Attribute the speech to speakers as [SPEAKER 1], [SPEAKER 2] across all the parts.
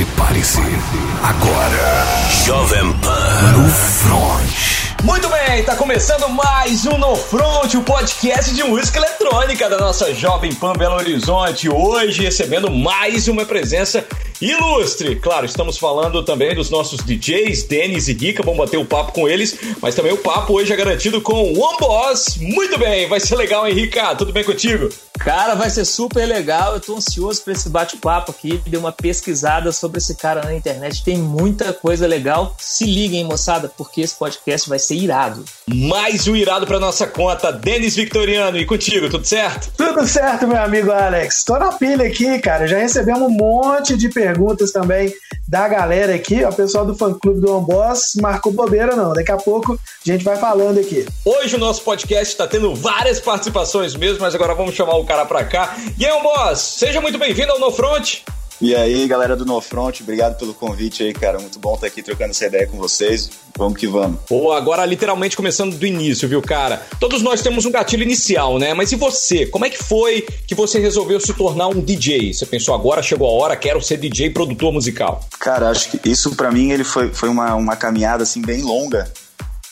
[SPEAKER 1] Prepare-se. Agora, Jovem Pan no Front.
[SPEAKER 2] Muito bem, tá começando mais um No Front, o podcast de música eletrônica da nossa Jovem Pan Belo Horizonte. Hoje recebendo mais uma presença ilustre. Claro, estamos falando também dos nossos DJs, Denis e Rica, vamos bater o papo com eles, mas também o papo hoje é garantido com o One Boss. Muito bem, vai ser legal, hein, Rica? Tudo bem contigo?
[SPEAKER 3] Cara, vai ser super legal. Eu tô ansioso para esse bate-papo aqui. Dei uma pesquisada sobre esse cara na internet. Tem muita coisa legal. Se liguem, moçada, porque esse podcast vai ser irado.
[SPEAKER 2] Mais um irado para nossa conta, Denis Victoriano. E contigo, tudo certo?
[SPEAKER 4] Tudo certo, meu amigo Alex. Tô na pilha aqui, cara. Já recebemos um monte de perguntas também da galera aqui. O pessoal do fã-clube do Amboss marcou bobeira, não. Daqui a pouco a gente vai falando aqui.
[SPEAKER 2] Hoje o nosso podcast está tendo várias participações mesmo, mas agora vamos chamar o cara pra cá. E aí, Amboss, seja muito bem-vindo ao No Front.
[SPEAKER 5] E aí, galera do No Front, obrigado pelo convite aí, cara. Muito bom estar aqui trocando essa ideia com vocês. Vamos que vamos.
[SPEAKER 2] Pô, agora literalmente começando do início, viu, cara? Todos nós temos um gatilho inicial, né? Mas e você? Como é que foi que você resolveu se tornar um DJ? Você pensou, agora chegou a hora, quero ser DJ produtor musical?
[SPEAKER 5] Cara, acho que isso para mim ele foi, foi uma, uma caminhada assim bem longa.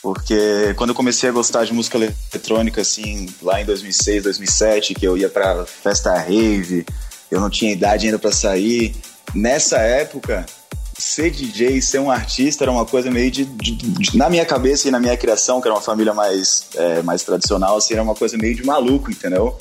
[SPEAKER 5] Porque quando eu comecei a gostar de música eletrônica, assim, lá em 2006, 2007, que eu ia pra festa rave, eu não tinha idade ainda para sair. Nessa época, ser DJ, ser um artista era uma coisa meio de, de, de, na minha cabeça e na minha criação, que era uma família mais, é, mais tradicional, assim, era uma coisa meio de maluco, entendeu?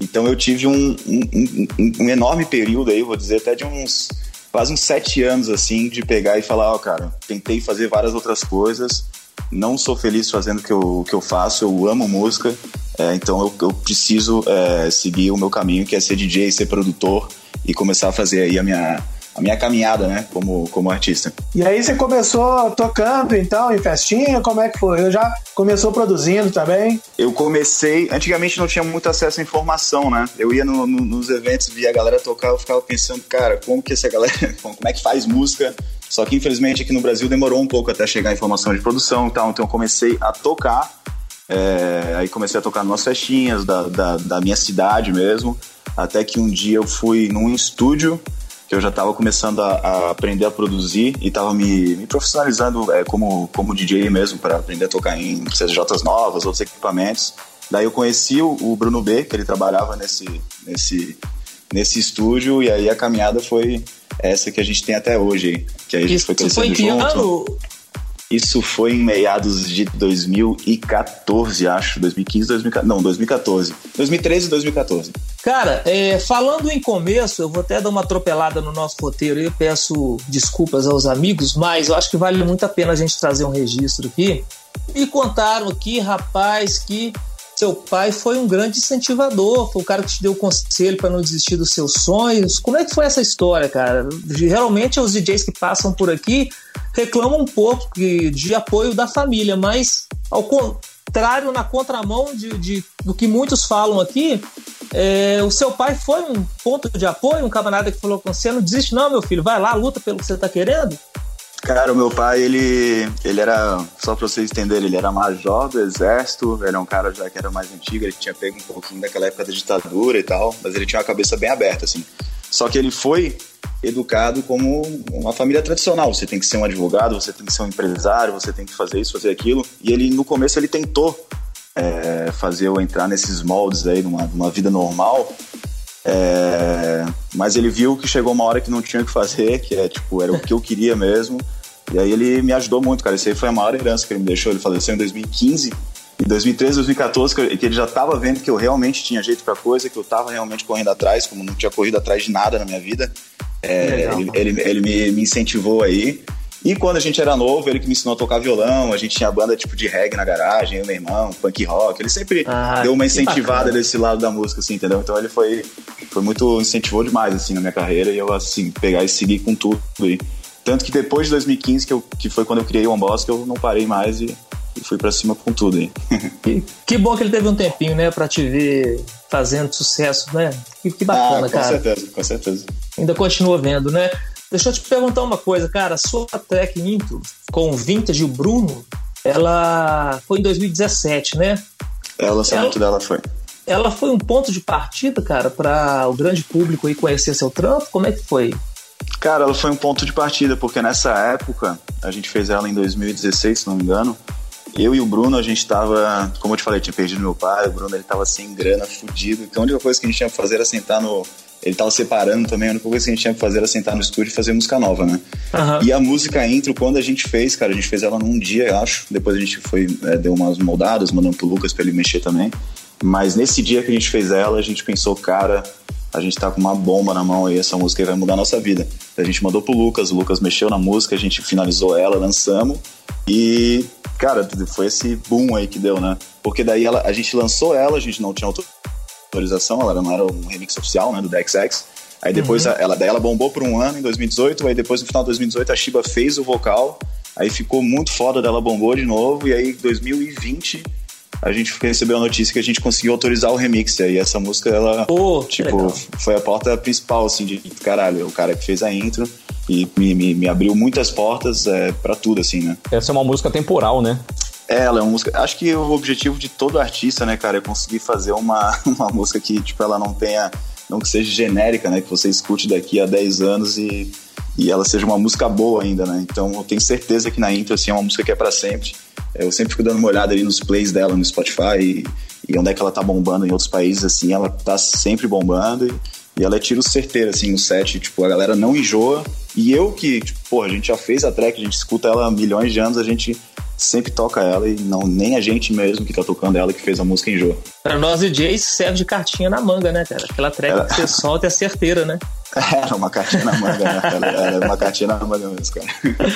[SPEAKER 5] Então eu tive um, um, um, um, enorme período aí, vou dizer, até de uns quase uns sete anos, assim, de pegar e falar, ó, oh, cara, tentei fazer várias outras coisas, não sou feliz fazendo o que eu, que eu faço, eu amo música, é, então eu, eu preciso é, seguir o meu caminho, que é ser DJ, ser produtor e começar a fazer aí a minha, a minha caminhada, né, como, como artista.
[SPEAKER 4] E aí você começou tocando, então, em festinha? Como é que foi? Eu já começou produzindo também?
[SPEAKER 5] Eu comecei... Antigamente não tinha muito acesso à informação, né? Eu ia no, no, nos eventos, via a galera tocar, eu ficava pensando, cara, como que essa galera... Como é que faz música? Só que, infelizmente, aqui no Brasil demorou um pouco até chegar a informação de produção e tal, então eu comecei a tocar é, aí comecei a tocar nas festinhas da, da, da, minha cidade mesmo, até que um dia eu fui num estúdio que eu já estava começando a, a, aprender a produzir e estava me, me, profissionalizando é, como, como DJ mesmo para aprender a tocar em CDJs novas, outros equipamentos. Daí eu conheci o, o, Bruno B, que ele trabalhava nesse, nesse, nesse estúdio, e aí a caminhada foi essa que a gente tem até hoje, que aí a gente
[SPEAKER 3] Isso
[SPEAKER 5] foi crescendo
[SPEAKER 3] foi
[SPEAKER 5] junto. Isso foi em meados de 2014, acho. 2015, 2014. Não, 2014. 2013 e 2014.
[SPEAKER 3] Cara, é, falando em começo, eu vou até dar uma atropelada no nosso roteiro e peço desculpas aos amigos, mas eu acho que vale muito a pena a gente trazer um registro aqui. Me contaram aqui, rapaz, que seu pai foi um grande incentivador, foi o cara que te deu conselho para não desistir dos seus sonhos. Como é que foi essa história, cara? Geralmente os DJs que passam por aqui reclamam um pouco de apoio da família, mas ao contrário, na contramão de, de do que muitos falam aqui, é, o seu pai foi um ponto de apoio, um camarada que falou com você, não desiste não, meu filho, vai lá, luta pelo que você está querendo?
[SPEAKER 5] Cara, o meu pai, ele, ele era, só pra vocês entenderem, ele era major do exército, ele era um cara já que era mais antigo, ele tinha pego um pouquinho daquela época da ditadura e tal, mas ele tinha uma cabeça bem aberta, assim. Só que ele foi educado como uma família tradicional. Você tem que ser um advogado, você tem que ser um empresário, você tem que fazer isso, fazer aquilo. E ele, no começo, ele tentou é, fazer eu entrar nesses moldes aí, numa, numa vida normal. É, mas ele viu que chegou uma hora que não tinha o que fazer, que é tipo, era o que eu queria mesmo. E aí ele me ajudou muito, cara. Isso aí foi a maior herança que ele me deixou. Ele faleceu em 2015. Em 2013, 2014, que ele já estava vendo que eu realmente tinha jeito para coisa, que eu estava realmente correndo atrás, como não tinha corrido atrás de nada na minha vida. É, ele, ele, ele me, me, incentivou aí. E quando a gente era novo, ele que me ensinou a tocar violão, a gente tinha banda tipo de reggae na garagem, eu meu irmão, punk rock. Ele sempre ah, deu uma incentivada desse lado da música, assim, entendeu? Então ele foi, foi muito, incentivou demais, assim, na minha carreira e eu, assim, pegar e seguir com tudo aí. Tanto que depois de 2015, que, eu, que foi quando eu criei o One que eu não parei mais e, e fui para cima com tudo aí.
[SPEAKER 3] que, que, bom que ele teve um tempinho, né, pra te ver fazendo sucesso, né? Que, que bacana,
[SPEAKER 5] ah, com
[SPEAKER 3] cara.
[SPEAKER 5] Com certeza, com certeza.
[SPEAKER 3] Ainda continua vendo, né? Deixa eu te perguntar uma coisa, cara. A sua track Intro com o Vintage e o Bruno, ela foi em 2017, né?
[SPEAKER 5] É, o lançamento ela, dela foi.
[SPEAKER 3] Ela foi um ponto de partida, cara, para o grande público aí conhecer seu trampo? Como é que foi?
[SPEAKER 5] Cara, ela foi um ponto de partida, porque nessa época, a gente fez ela em 2016, se não me engano, eu e o Bruno, a gente tava, como eu te falei, tinha perdido meu pai, o Bruno ele tava sem grana, fudido, então a única coisa que a gente tinha que fazer era sentar no... Ele tava separando também, a única coisa que a gente tinha que fazer era sentar no estúdio e fazer música nova, né?
[SPEAKER 3] Aham.
[SPEAKER 5] E a música intro, quando a gente fez, cara, a gente fez ela num dia, eu acho. Depois a gente foi, é, deu umas moldadas, mandando pro Lucas pra ele mexer também. Mas nesse dia que a gente fez ela, a gente pensou, cara, a gente tá com uma bomba na mão e essa música vai mudar a nossa vida. A gente mandou pro Lucas, o Lucas mexeu na música, a gente finalizou ela, lançamos e, cara, foi esse boom aí que deu, né? Porque daí ela, a gente lançou ela, a gente não tinha autorização, ela não era um remix oficial, né, do DXX. Aí depois a- ela, daí ela bombou por um ano em 2018, aí depois no final de 2018 a Shiba fez o vocal, aí ficou muito foda dela, bombou de novo, e aí em 2020 a gente recebeu a notícia que a gente conseguiu autorizar o remix, e aí essa música ela
[SPEAKER 3] que
[SPEAKER 5] tipo, foi a porta principal, assim, de caralho, o cara que fez a intro e me, me, me abriu muitas portas é, para tudo, assim, né?
[SPEAKER 2] Essa é uma música temporal, né?
[SPEAKER 5] É, Ela é uma música. Acho que o objetivo de todo artista, né, cara, é conseguir fazer uma, uma música que, tipo, ela não tenha. Não que seja genérica, né? Que você escute daqui a 10 anos e, e ela seja uma música boa ainda, né? Então eu tenho certeza que na intro, assim, é uma música que é pra sempre. Eu sempre fico dando uma olhada ali nos plays dela no Spotify e, e onde é que ela tá bombando em outros países, assim, ela tá sempre bombando e, e ela é tiro certeiro, assim, no set. Tipo, a galera não enjoa. E eu que, tipo, pô, a gente já fez a track, a gente escuta ela há milhões de anos, a gente sempre toca ela e não nem a gente mesmo que tá tocando ela que fez a música enjoa.
[SPEAKER 3] Pra nós DJs serve de cartinha na manga, né, cara? Aquela track
[SPEAKER 5] Ela-
[SPEAKER 3] que você solta é certeira, né?
[SPEAKER 5] Era uma cartinha na manga, né? Era uma cartinha na manga mesmo, cara.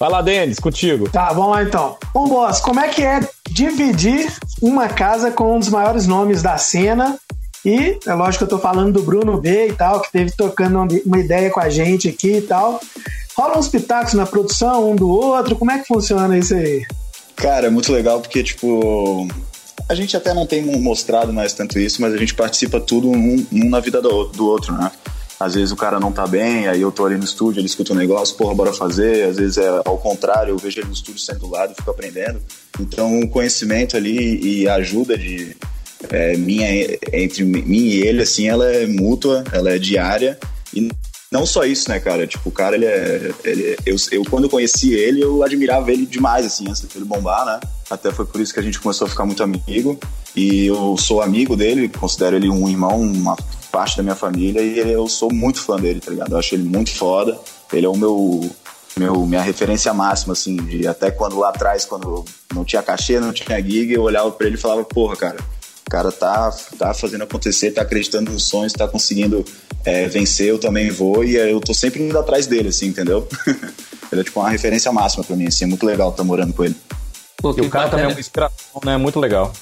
[SPEAKER 2] Vai lá, Denis, contigo.
[SPEAKER 4] Tá, vamos lá então. Bom, boss, como é que é dividir uma casa com um dos maiores nomes da cena? E é lógico que eu tô falando do Bruno B e tal, que teve tocando uma- uma ideia com a gente aqui e tal. Rola uns pitacos na produção, um do outro, como é que funciona isso aí?
[SPEAKER 5] Cara, é muito legal porque, tipo, a gente até não tem mostrado mais tanto isso, mas a gente participa tudo um, um na vida do, do outro, né? Às vezes o cara não tá bem, aí eu tô ali no estúdio, ele escuta um negócio, porra, bora fazer. Às vezes é ao contrário, eu vejo ele no estúdio sendo do lado fico aprendendo. Então o conhecimento ali e a ajuda de é, minha entre mim e ele, assim, ela é mútua, ela é diária. E não só isso, né, cara? Tipo, o cara, ele é. Ele, eu, eu, quando conheci ele, eu admirava ele demais, assim, antes dele bombar, né? Até foi por isso que a gente começou a ficar muito amigo. E eu sou amigo dele, considero ele um irmão, uma parte da minha família, e eu sou muito fã dele, tá ligado? Eu acho ele muito foda. Ele é o meu. Meu, minha referência máxima, assim, de até quando lá atrás, quando não tinha cachê, não tinha gig, eu olhava pra ele e falava, porra, cara, cara tá, tá fazendo acontecer, tá acreditando nos sonhos, tá conseguindo é, vencer, eu também vou, e eu tô sempre indo atrás dele, assim, entendeu? ele é tipo uma referência máxima pra mim, assim, é muito legal estar morando com ele.
[SPEAKER 3] Pô,
[SPEAKER 2] E
[SPEAKER 3] que
[SPEAKER 2] o cara também é uma inspiração, né? Muito legal.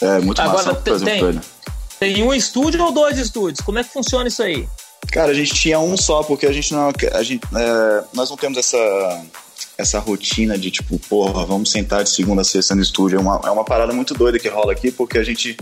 [SPEAKER 5] É muito
[SPEAKER 3] Agora,
[SPEAKER 5] massa
[SPEAKER 3] tem-
[SPEAKER 5] fazer
[SPEAKER 3] tem-
[SPEAKER 5] com ele.
[SPEAKER 3] Tem um estúdio ou dois estúdios? Como é que funciona isso aí?
[SPEAKER 5] Cara, a gente tinha um só, porque a gente não. A gente, é, nós não temos essa, essa rotina de tipo, porra, vamos sentar de segunda a sexta no estúdio. É uma, é uma parada muito doida que rola aqui, porque a gente.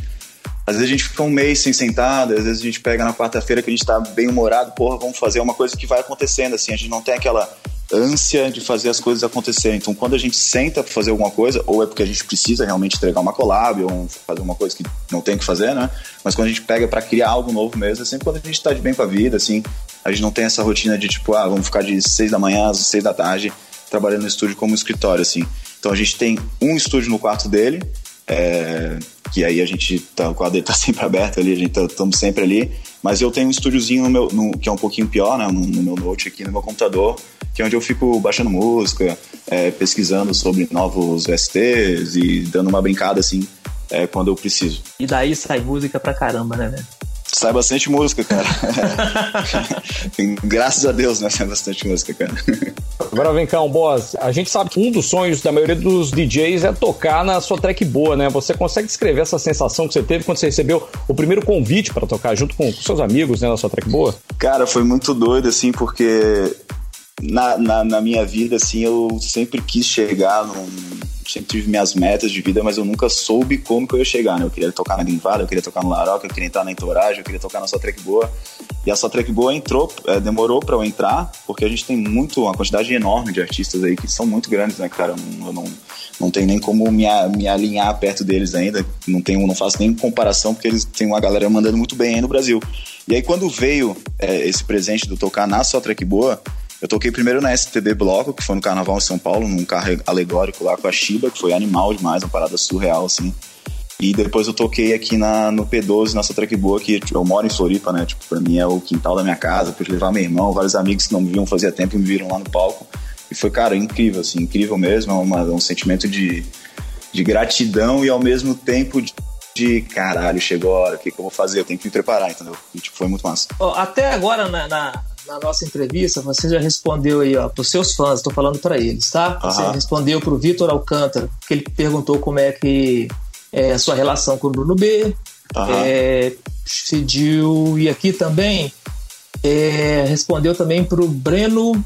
[SPEAKER 5] Às vezes a gente fica um mês sem sentar, às vezes a gente pega na quarta-feira que a gente tá bem humorado, porra, vamos fazer uma coisa que vai acontecendo, assim, a gente não tem aquela ânsia de fazer as coisas acontecerem. Então, quando a gente senta pra fazer alguma coisa, ou é porque a gente precisa realmente entregar uma collab, ou fazer uma coisa que não tem que fazer, né? Mas quando a gente pega pra criar algo novo mesmo, é sempre quando a gente tá de bem com a vida, assim, a gente não tem essa rotina de tipo, ah, vamos ficar de seis da manhã às seis da tarde trabalhando no estúdio como escritório, assim. Então a gente tem um estúdio no quarto dele, é, que aí a gente tá, o quadro dele tá sempre aberto ali, a gente estamos sempre ali. Mas eu tenho um estúdiozinho no meu, no- que é um pouquinho pior, né, no, no meu note aqui no meu computador, que é onde eu fico baixando música, é, pesquisando sobre novos VSTs e dando uma brincada assim é, quando eu preciso.
[SPEAKER 3] E daí sai música pra caramba, né, velho?
[SPEAKER 5] Sai bastante música, cara. Graças a Deus, né? Sai bastante música, cara.
[SPEAKER 2] Agora vem cá, um boss. A gente sabe que um dos sonhos da maioria dos DJs é tocar na sua track boa, né? Você consegue descrever essa sensação que você teve quando você recebeu o primeiro convite para tocar junto com seus amigos, né, na sua track boa?
[SPEAKER 5] Cara, foi muito doido, assim, porque na, na, na minha vida, assim, eu sempre quis chegar num. Sempre tive minhas metas de vida, mas eu nunca soube como que eu ia chegar, né? Eu queria tocar na Grinvada, eu queria tocar no Laroca, eu queria entrar na Entourage, eu queria tocar na sua track boa. E a sua track boa entrou, é, demorou pra eu entrar, porque a gente tem muito, uma quantidade enorme de artistas aí que são muito grandes, né, cara? Eu não, eu não, não tenho nem como me, me alinhar perto deles ainda. Não tenho, não faço nem comparação, porque eles têm uma galera mandando muito bem aí no Brasil. E aí, quando veio é, esse presente do tocar na Só Track Boa, eu toquei primeiro na STB Bloco, que foi no Carnaval em São Paulo, num carro alegórico lá com a Shiba, que foi animal demais, uma parada surreal, assim. E depois eu toquei aqui na, no P12, nessa track boa, que tipo, eu moro em Floripa, né? Tipo, pra mim é o quintal da minha casa, pude levar meu irmão, vários amigos que não me viam fazia tempo me viram lá no palco. E foi, cara, incrível, assim, incrível mesmo, é uma, um sentimento de, de gratidão e ao mesmo tempo de, de caralho, chegou a hora, o que, que eu vou fazer? Eu tenho que me preparar, entendeu? E, tipo, foi muito massa.
[SPEAKER 3] Até agora, na, na, na, nossa entrevista, você já respondeu aí, ó, pros seus fãs, tô falando para eles, tá? Você -huh. respondeu pro Vitor Alcântara, que ele perguntou como é que é, a sua relação com o Bruno B. É, pediu, e aqui também, é, respondeu também para o Breno,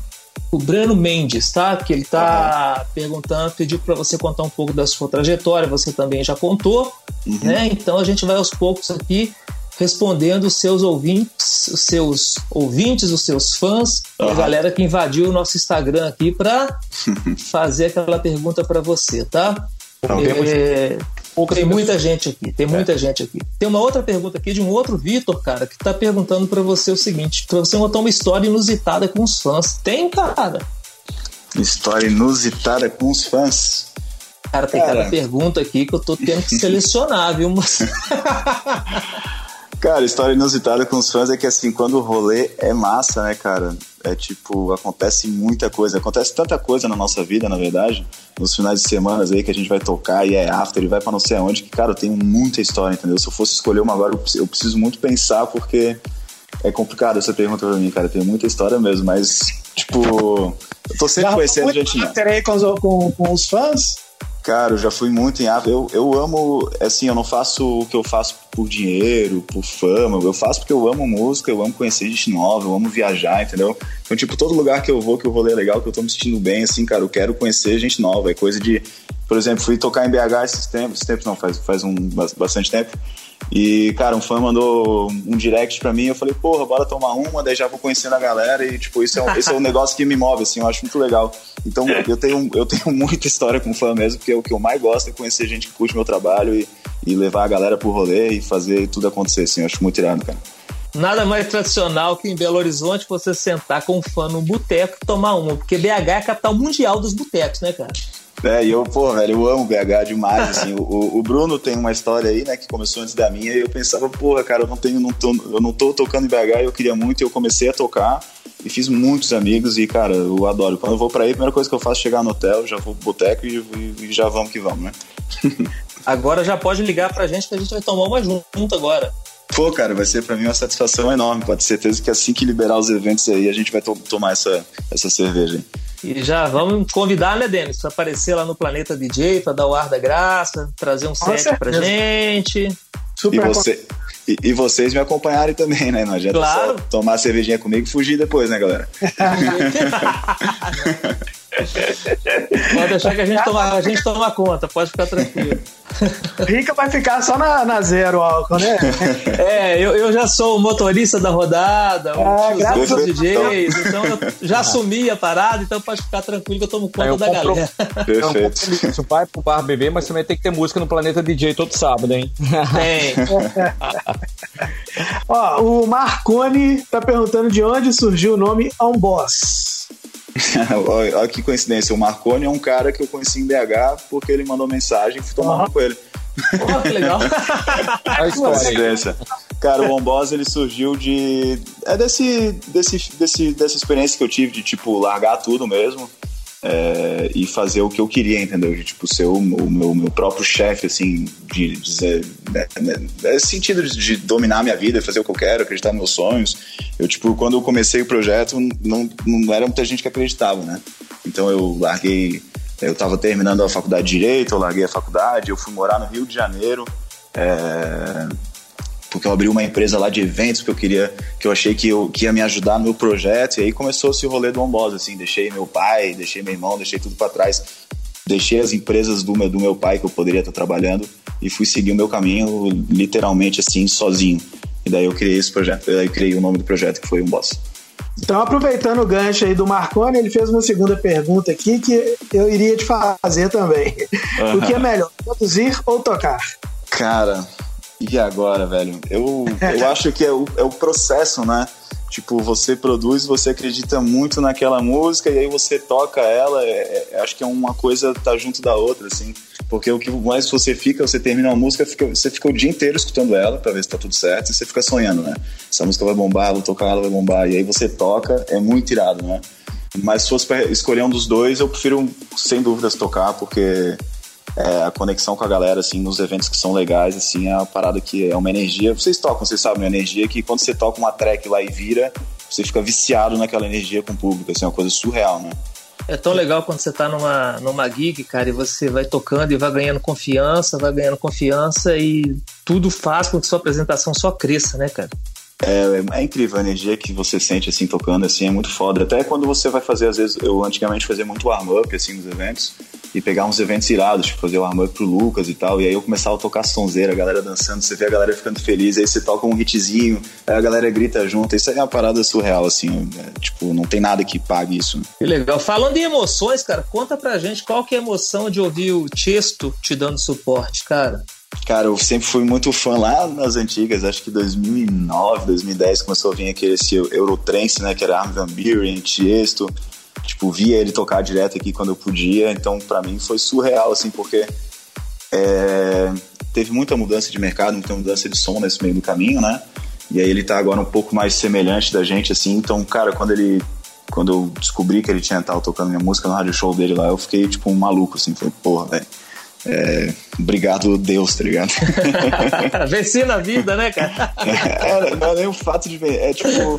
[SPEAKER 3] o Breno Mendes, tá? Que ele tá uhum. perguntando, pediu para você contar um pouco da sua trajetória, você também já contou, uhum. né? Então a gente vai aos poucos aqui respondendo os seus ouvintes, os seus ouvintes, os seus fãs, uhum. a galera que invadiu o nosso Instagram aqui para fazer aquela pergunta para você, tá? Então, é, tem muita gente aqui, tem muita é. gente aqui. Tem uma outra pergunta aqui de um outro Vitor, cara, que tá perguntando para você o seguinte: pra você contar uma história inusitada com os fãs. Tem, cara?
[SPEAKER 5] História inusitada com os fãs?
[SPEAKER 3] Cara, tem cara. cada pergunta aqui que eu tô tendo que selecionar, viu?
[SPEAKER 5] cara, história inusitada com os fãs é que assim, quando o rolê é massa, né, cara? É tipo, acontece muita coisa, acontece tanta coisa na nossa vida, na verdade, nos finais de semana aí que a gente vai tocar e é after e vai para não sei aonde, que, cara, eu tenho muita história, entendeu? Se eu fosse escolher uma agora, eu preciso muito pensar porque é complicado essa pergunta pra mim, cara. Eu tenho muita história mesmo, mas, tipo, eu tô sempre Já conhecendo gente.
[SPEAKER 4] After aí com, com, com os fãs?
[SPEAKER 5] Cara, eu já fui muito em after. Eu, eu amo, assim, eu não faço o que eu faço por dinheiro, por fama. Eu faço porque eu amo música, eu amo conhecer gente nova, eu amo viajar, entendeu? Então, tipo, todo lugar que eu vou, que eu vou ler legal, que eu tô me sentindo bem, assim, cara, eu quero conhecer gente nova. É coisa de. Por exemplo, fui tocar em BH esses tempos, esses tempos não, faz, faz um bastante tempo. E, cara, um fã mandou um direct pra mim, eu falei, porra, bora tomar uma, daí já vou conhecendo a galera e, tipo, isso é um, esse é um negócio que me move, assim, eu acho muito legal. Então, eu tenho, eu tenho muita história com fã mesmo, porque o que eu mais gosto é conhecer gente que curte meu trabalho e, e levar a galera pro rolê e fazer tudo acontecer, assim, eu acho muito irado, cara.
[SPEAKER 3] Nada mais tradicional que em Belo Horizonte você sentar com um fã num boteco e tomar uma, porque BH é a capital mundial dos botecos, né, cara?
[SPEAKER 5] É, e eu, pô, velho, eu amo BH demais, assim. o, o, Bruno tem uma história aí, né, que começou antes da minha, e eu pensava, porra, cara, eu não tenho, não tô, eu não tô tocando em BH, eu queria muito, e eu comecei a tocar, e fiz muitos amigos, e, cara, eu adoro. Quando eu vou pra aí, a primeira coisa que eu faço é chegar no hotel, já vou pro boteco e, e, e já vamos que vamos, né?
[SPEAKER 3] agora já pode ligar pra gente que a gente vai tomar uma junto agora.
[SPEAKER 5] Pô, cara, vai ser para mim uma satisfação enorme. Pode ter certeza que assim que liberar os eventos aí, a gente vai to tomar essa, essa cerveja aí.
[SPEAKER 3] E já vamos convidar, né, Denis, para aparecer lá no Planeta DJ, para dar o ar da graça, trazer um set certeza. pra gente.
[SPEAKER 5] Super e, você, e, e, vocês me acompanharem também, né? Não adianta claro. só tomar a cervejinha comigo e fugir depois, né, galera?
[SPEAKER 3] Pode deixar que a gente toma, a gente toma conta, pode ficar tranquilo.
[SPEAKER 4] Rica vai ficar só na, na zero álcool, né?
[SPEAKER 3] É, eu, eu já sou o motorista da rodada, ah, o dos DJs, então eu já assumi a parada, então pode ficar tranquilo que eu tomo conta eu da compro... galera.
[SPEAKER 2] Perfeito. vai pro bar beber, mas também tem que ter música no Planeta DJ todo sábado, hein?
[SPEAKER 3] Tem.
[SPEAKER 4] Ó, o Marconi tá perguntando de onde surgiu o nome On Boss.
[SPEAKER 5] Olha que coincidência. O Marconi é um cara que eu conheci em BH porque ele mandou mensagem e fui tomar uhum. com ele.
[SPEAKER 3] Pô, que legal.
[SPEAKER 5] a coincidência. Cara, o Boss ele surgiu de. É desse, desse, desse, dessa experiência que eu tive de, tipo, largar tudo mesmo é, e fazer o que eu queria, entendeu? De, tipo, ser o, o meu, meu próprio chefe, assim, de dizer. Né, né, né, sentido de, de, dominar minha vida, fazer o que eu quero, acreditar nos meus sonhos. Eu, tipo, quando eu comecei o projeto, não, não era muita gente que acreditava, né? Então eu larguei. Eu estava terminando a faculdade de Direito, eu larguei a faculdade, eu fui morar no Rio de Janeiro. É, porque eu abri uma empresa lá de eventos que eu queria, que eu achei que, eu, que ia me ajudar no meu projeto, e aí começou esse rolê do Onboss, assim, deixei meu pai, deixei meu irmão, deixei tudo para trás, deixei as empresas do meu, do meu pai que eu poderia estar trabalhando e fui seguir o meu caminho literalmente assim, sozinho. E daí eu criei esse projeto, daí eu criei o nome do projeto que foi Onboss.
[SPEAKER 4] Então, aproveitando o gancho aí do Marconi, ele fez uma segunda pergunta aqui que eu iria te fazer também. Uhum. O que é melhor, produzir ou tocar?
[SPEAKER 5] Cara, E agora, velho? Eu, eu acho que é o, é o processo, né? Tipo, você produz, você acredita muito naquela música e aí você toca ela. É, é, acho que é uma coisa tá junto da outra, assim. Porque o que mais você fica, você termina uma música, fica, você fica o dia inteiro escutando ela pra ver se tá tudo certo e você fica sonhando, né? Essa música vai bombar, vou tocar ela, vai bombar. E aí você toca, é muito irado, né? Mas se fosse pra escolher um dos dois, eu prefiro, sem dúvidas, tocar, porque é, a conexão com a galera, assim, nos eventos que são legais, assim, é uma parada que é uma energia. Vocês tocam, vocês sabem, uma energia que quando você toca uma track lá e vira, você fica viciado naquela energia com o público, assim, é uma coisa surreal, né?
[SPEAKER 3] É tão legal quando você tá numa, numa gig, cara, e você vai tocando e vai ganhando confiança, vai ganhando confiança e tudo faz com que sua apresentação só cresça, né, cara?
[SPEAKER 5] É, é, incrível a energia que você sente assim tocando assim, é muito foda. Até quando você vai fazer, às vezes, eu antigamente fazia muito warm-up assim nos eventos e pegar uns eventos irados, tipo fazer warm-up pro Lucas e tal, e aí eu começava a tocar sonzeira, a galera dançando, você vê a galera ficando feliz, aí você toca um hitzinho, aí a galera grita junto, isso aí é uma parada surreal, assim, é, tipo, não tem nada que pague isso.
[SPEAKER 3] Que legal. Falando em emoções, cara, conta pra gente qual que é a emoção de ouvir o Chesto te dando suporte, cara.
[SPEAKER 5] Cara, eu sempre fui muito fã lá nas antigas, acho que 2009, 2010 começou a vir aquele esse Eurotrance, né, que era Armin Van Buren, Tiesto, tipo, via ele tocar direto aqui quando eu podia, então para mim foi surreal, assim, porque é, teve muita mudança de mercado, muita mudança de som nesse meio do caminho, né, e aí ele tá agora um pouco mais semelhante da gente, assim, então, cara, quando ele quando eu descobri que ele tinha tava tocando minha música no rádio show dele lá, eu fiquei tipo um maluco, assim, falei, porra, velho é, obrigado Deus, tá ligado?
[SPEAKER 3] Venci na vida, né, cara?
[SPEAKER 5] É, não é nem o fato de ver, é tipo,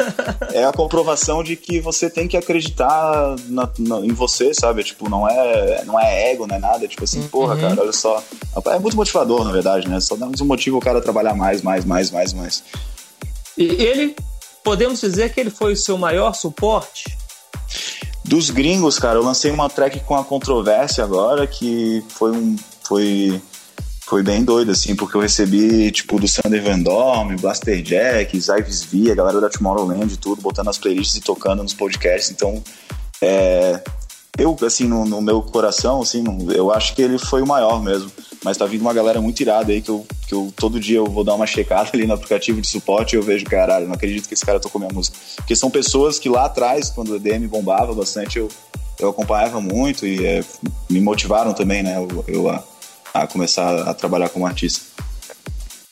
[SPEAKER 5] é a comprovação de que você tem que acreditar na, na, em você, sabe? Tipo, não é, não é ego, não é nada, tipo assim, uhum. porra, cara, olha só. É muito motivador, na verdade, né? Só dá um motivo o cara a trabalhar mais, mais, mais, mais, mais.
[SPEAKER 3] E ele, podemos dizer que ele foi o seu maior suporte?
[SPEAKER 5] Dos gringos, cara, eu lancei uma track com a controvérsia agora, que foi um. Foi, foi bem doido, assim, porque eu recebi, tipo, do Sander Van Dorme, Blaster Jack, Ives V, a galera da Tomorrowland e tudo, botando as playlists e tocando nos podcasts. Então, é, eu, assim, no, no, meu coração, assim, eu acho que ele foi o maior mesmo. Mas tá vindo uma galera muito irada aí que eu, que eu todo dia eu vou dar uma checada ali no aplicativo de suporte e eu vejo, caralho, não acredito que esse cara tocou minha música. Porque são pessoas que lá atrás, quando o EDM bombava bastante, eu, eu acompanhava muito e é, me motivaram também, né, eu, eu a, a começar a trabalhar como artista.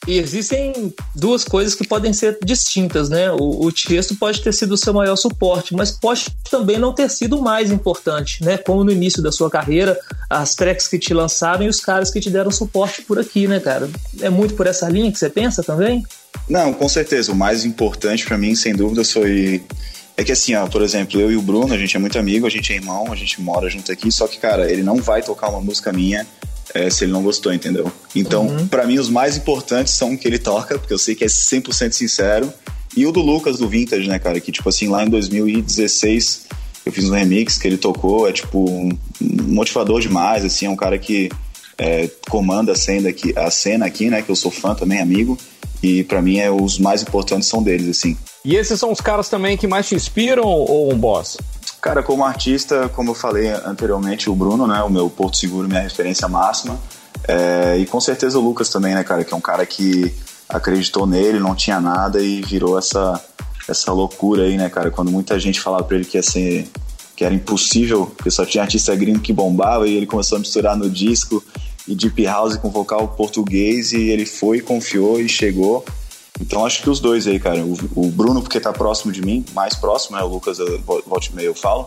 [SPEAKER 3] E existem duas coisas que podem ser distintas, né? O, o texto pode ter sido o seu maior suporte, mas pode também não ter sido o mais importante, né? Como no início da sua carreira, as tracks que te lançaram e os caras que te deram suporte por aqui, né, cara? É muito por essa linha que você pensa também?
[SPEAKER 5] Não, com certeza. O mais importante para mim, sem dúvida, foi é que assim, ó, por exemplo, eu e o Bruno, a gente é muito amigo, a gente é irmão, a gente mora junto aqui, só que, cara, ele não vai tocar uma música minha é, se ele não gostou, entendeu? Então, uhum. para mim, os mais importantes são o que ele toca, porque eu sei que é 100% sincero, e o do Lucas, do Vintage, né, cara? Que, tipo assim, lá em 2016 eu fiz um remix que ele tocou, é, tipo, um motivador demais, assim, é um cara que é, comanda a cena, aqui, a cena aqui, né? Que eu sou fã também, amigo, e para mim é os mais importantes são deles, assim.
[SPEAKER 2] E esses são os caras também que mais te inspiram ou um boss?
[SPEAKER 5] Cara, como artista, como eu falei anteriormente, o Bruno, né, o meu Porto Seguro, minha referência máxima. É, e com certeza o Lucas também, né, cara, que é um cara que acreditou nele, não tinha nada e virou essa, essa loucura aí, né, cara? Quando muita gente falava pra ele que ia ser que era impossível, porque só tinha artista gringo que bombava e ele começou a misturar no disco e deep house com vocal português e ele foi, confiou e chegou. Então acho que os dois aí, cara. O, o Bruno, porque tá próximo de mim, mais próximo, né? O Lucas, volte meio eu falo.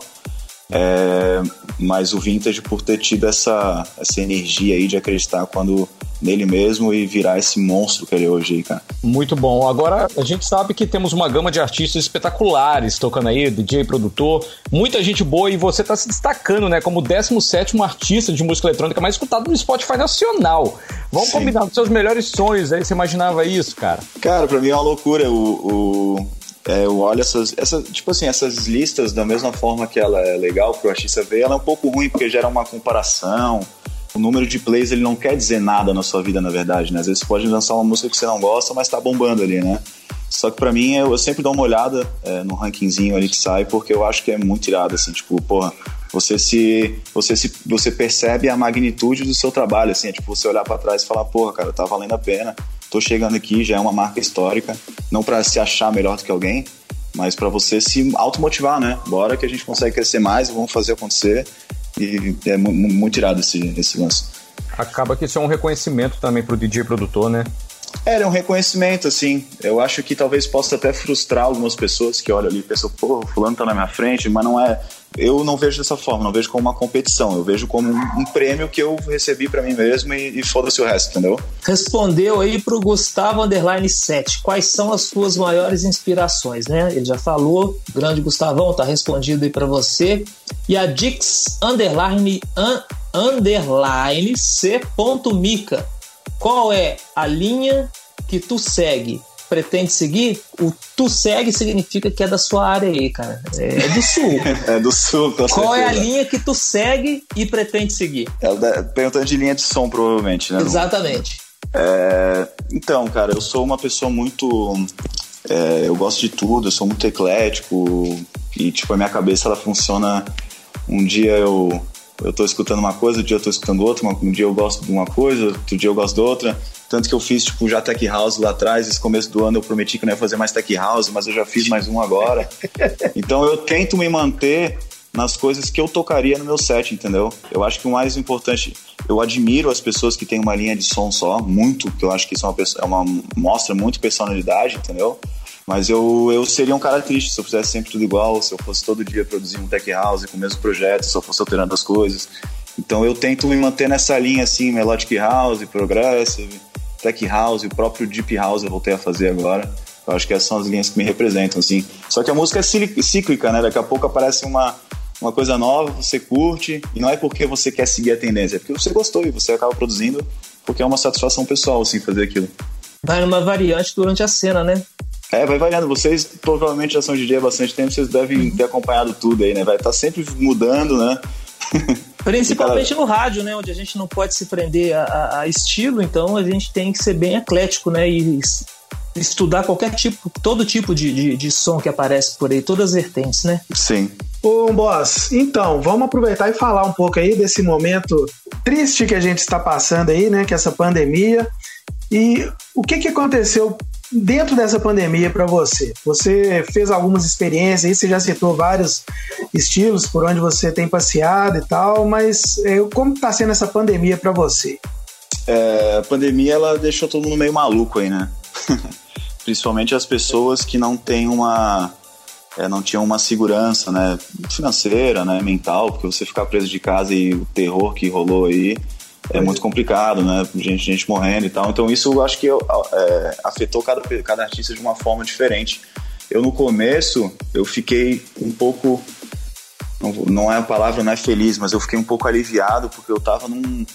[SPEAKER 5] É, mas o Vintage por ter tido essa, essa energia aí de acreditar quando nele mesmo e virar esse monstro que ele é hoje aí, cara.
[SPEAKER 2] Muito bom. Agora, a gente sabe que temos uma gama de artistas espetaculares tocando aí, DJ, produtor, muita gente boa e você tá se destacando, né, como o 17 artista de música eletrônica mais escutado no Spotify nacional. Vamos Sim. combinar os seus melhores sonhos aí, você imaginava isso, cara?
[SPEAKER 5] Cara, pra mim é uma loucura. O, o é, eu olho essas, essa, tipo assim, essas listas da mesma forma que ela é legal para o artista ver, ela é um pouco ruim porque gera uma comparação. O número de plays ele não quer dizer nada na sua vida, na verdade, né? Às vezes você pode lançar uma música que você não gosta, mas tá bombando ali, né? Só que para mim eu, eu, sempre dou uma olhada é, no rankingzinho ali que sai, porque eu acho que é muito irado, assim, tipo, porra, você se você se você percebe a magnitude do seu trabalho, assim, é tipo você olhar para trás e falar, porra, cara, tá valendo a pena tô chegando aqui, já é uma marca histórica, não para se achar melhor do que alguém, mas para você se automotivar, né? Bora que a gente consegue crescer mais, vamos fazer acontecer. E é muito irado esse, esse lance.
[SPEAKER 2] Acaba que isso é um reconhecimento também pro DJ produtor, né?
[SPEAKER 5] É, é um reconhecimento, assim. Eu acho que talvez possa até frustrar algumas pessoas que olham ali e pensam, pô, fulano tá na minha frente, mas não é. Eu não vejo dessa forma, não vejo como uma competição, eu vejo como um, prêmio que eu recebi para mim mesmo e, e foda-se o resto, entendeu?
[SPEAKER 3] Respondeu aí pro Gustavo Underline 7. Quais são as suas maiores inspirações, né? Ele já falou, grande Gustavão, tá respondido aí para você. E a Dix Underline, un, underline C. Mica qual é a linha que tu segue? Pretende seguir? O tu segue significa que é da sua área aí, cara. É do sul.
[SPEAKER 5] é do sul, com
[SPEAKER 3] Qual certeza. é a linha que tu segue e pretende seguir?
[SPEAKER 5] É perguntando de linha de som, provavelmente, né?
[SPEAKER 3] Exatamente.
[SPEAKER 5] É, então, cara, eu sou uma pessoa muito. É, eu gosto de tudo, eu sou muito eclético e, tipo, a minha cabeça ela funciona. Um dia eu eu tô escutando uma coisa, outro dia eu tô escutando outra, um dia eu gosto de uma coisa, outro dia eu gosto de outra. Tanto que eu fiz, tipo, já Tech House lá atrás, esse começo do ano eu prometi que não ia fazer mais Tech House, mas eu já fiz mais um agora. Então eu tento me manter nas coisas que eu tocaria no meu set, entendeu? Eu acho que o mais importante, eu admiro as pessoas que têm uma linha de som só, muito, que eu acho que isso é uma, pessoa, é uma mostra muito personalidade, entendeu? Mas eu, eu seria um cara triste se eu fizesse sempre tudo igual, se eu fosse todo dia produzir um tech house com o mesmo projeto, se eu fosse alterando as coisas. Então eu tento me manter nessa linha assim, melodic house, progressive, tech house, o próprio deep house eu voltei a fazer agora. Eu acho que essas são as linhas que me representam assim. Só que a música é cíclica, né? Daqui a pouco aparece uma uma coisa nova, você curte, e não é porque você quer seguir a tendência, é porque você gostou e você acaba produzindo, porque é uma satisfação pessoal, assim, fazer aquilo.
[SPEAKER 3] Vai numa variante durante a cena, né?
[SPEAKER 5] É, vai variando. Vocês provavelmente já são DJ há bastante tempo, vocês devem ter acompanhado tudo aí, né? Vai estar tá sempre mudando, né?
[SPEAKER 3] Principalmente no rádio, né? Onde a gente não pode se prender a, a, estilo, então a gente tem que ser bem eclético, né? E estudar qualquer tipo, todo tipo de, de, de som que aparece por aí, todas as vertentes, né?
[SPEAKER 5] Sim.
[SPEAKER 4] Ô, Boss, então, vamos aproveitar e falar um pouco aí desse momento triste que a gente está passando aí, né? Que é essa pandemia. E o que, que aconteceu dentro dessa pandemia para você? Você fez algumas experiências aí, você já citou vários estilos por onde você tem passeado e tal, mas é, como está sendo essa pandemia para você?
[SPEAKER 5] É, a pandemia ela deixou todo mundo meio maluco aí, né? Principalmente as pessoas que não têm uma é, não tinham uma segurança, né, financeira, né, mental, porque você ficar preso de casa e o terror que rolou aí é muito complicado, né? Gente, gente morrendo e tal. Então isso eu acho que é, afetou cada, cada artista de uma forma diferente. Eu no começo eu fiquei um pouco não é a palavra, não é feliz, mas eu fiquei um pouco aliviado porque eu tava num,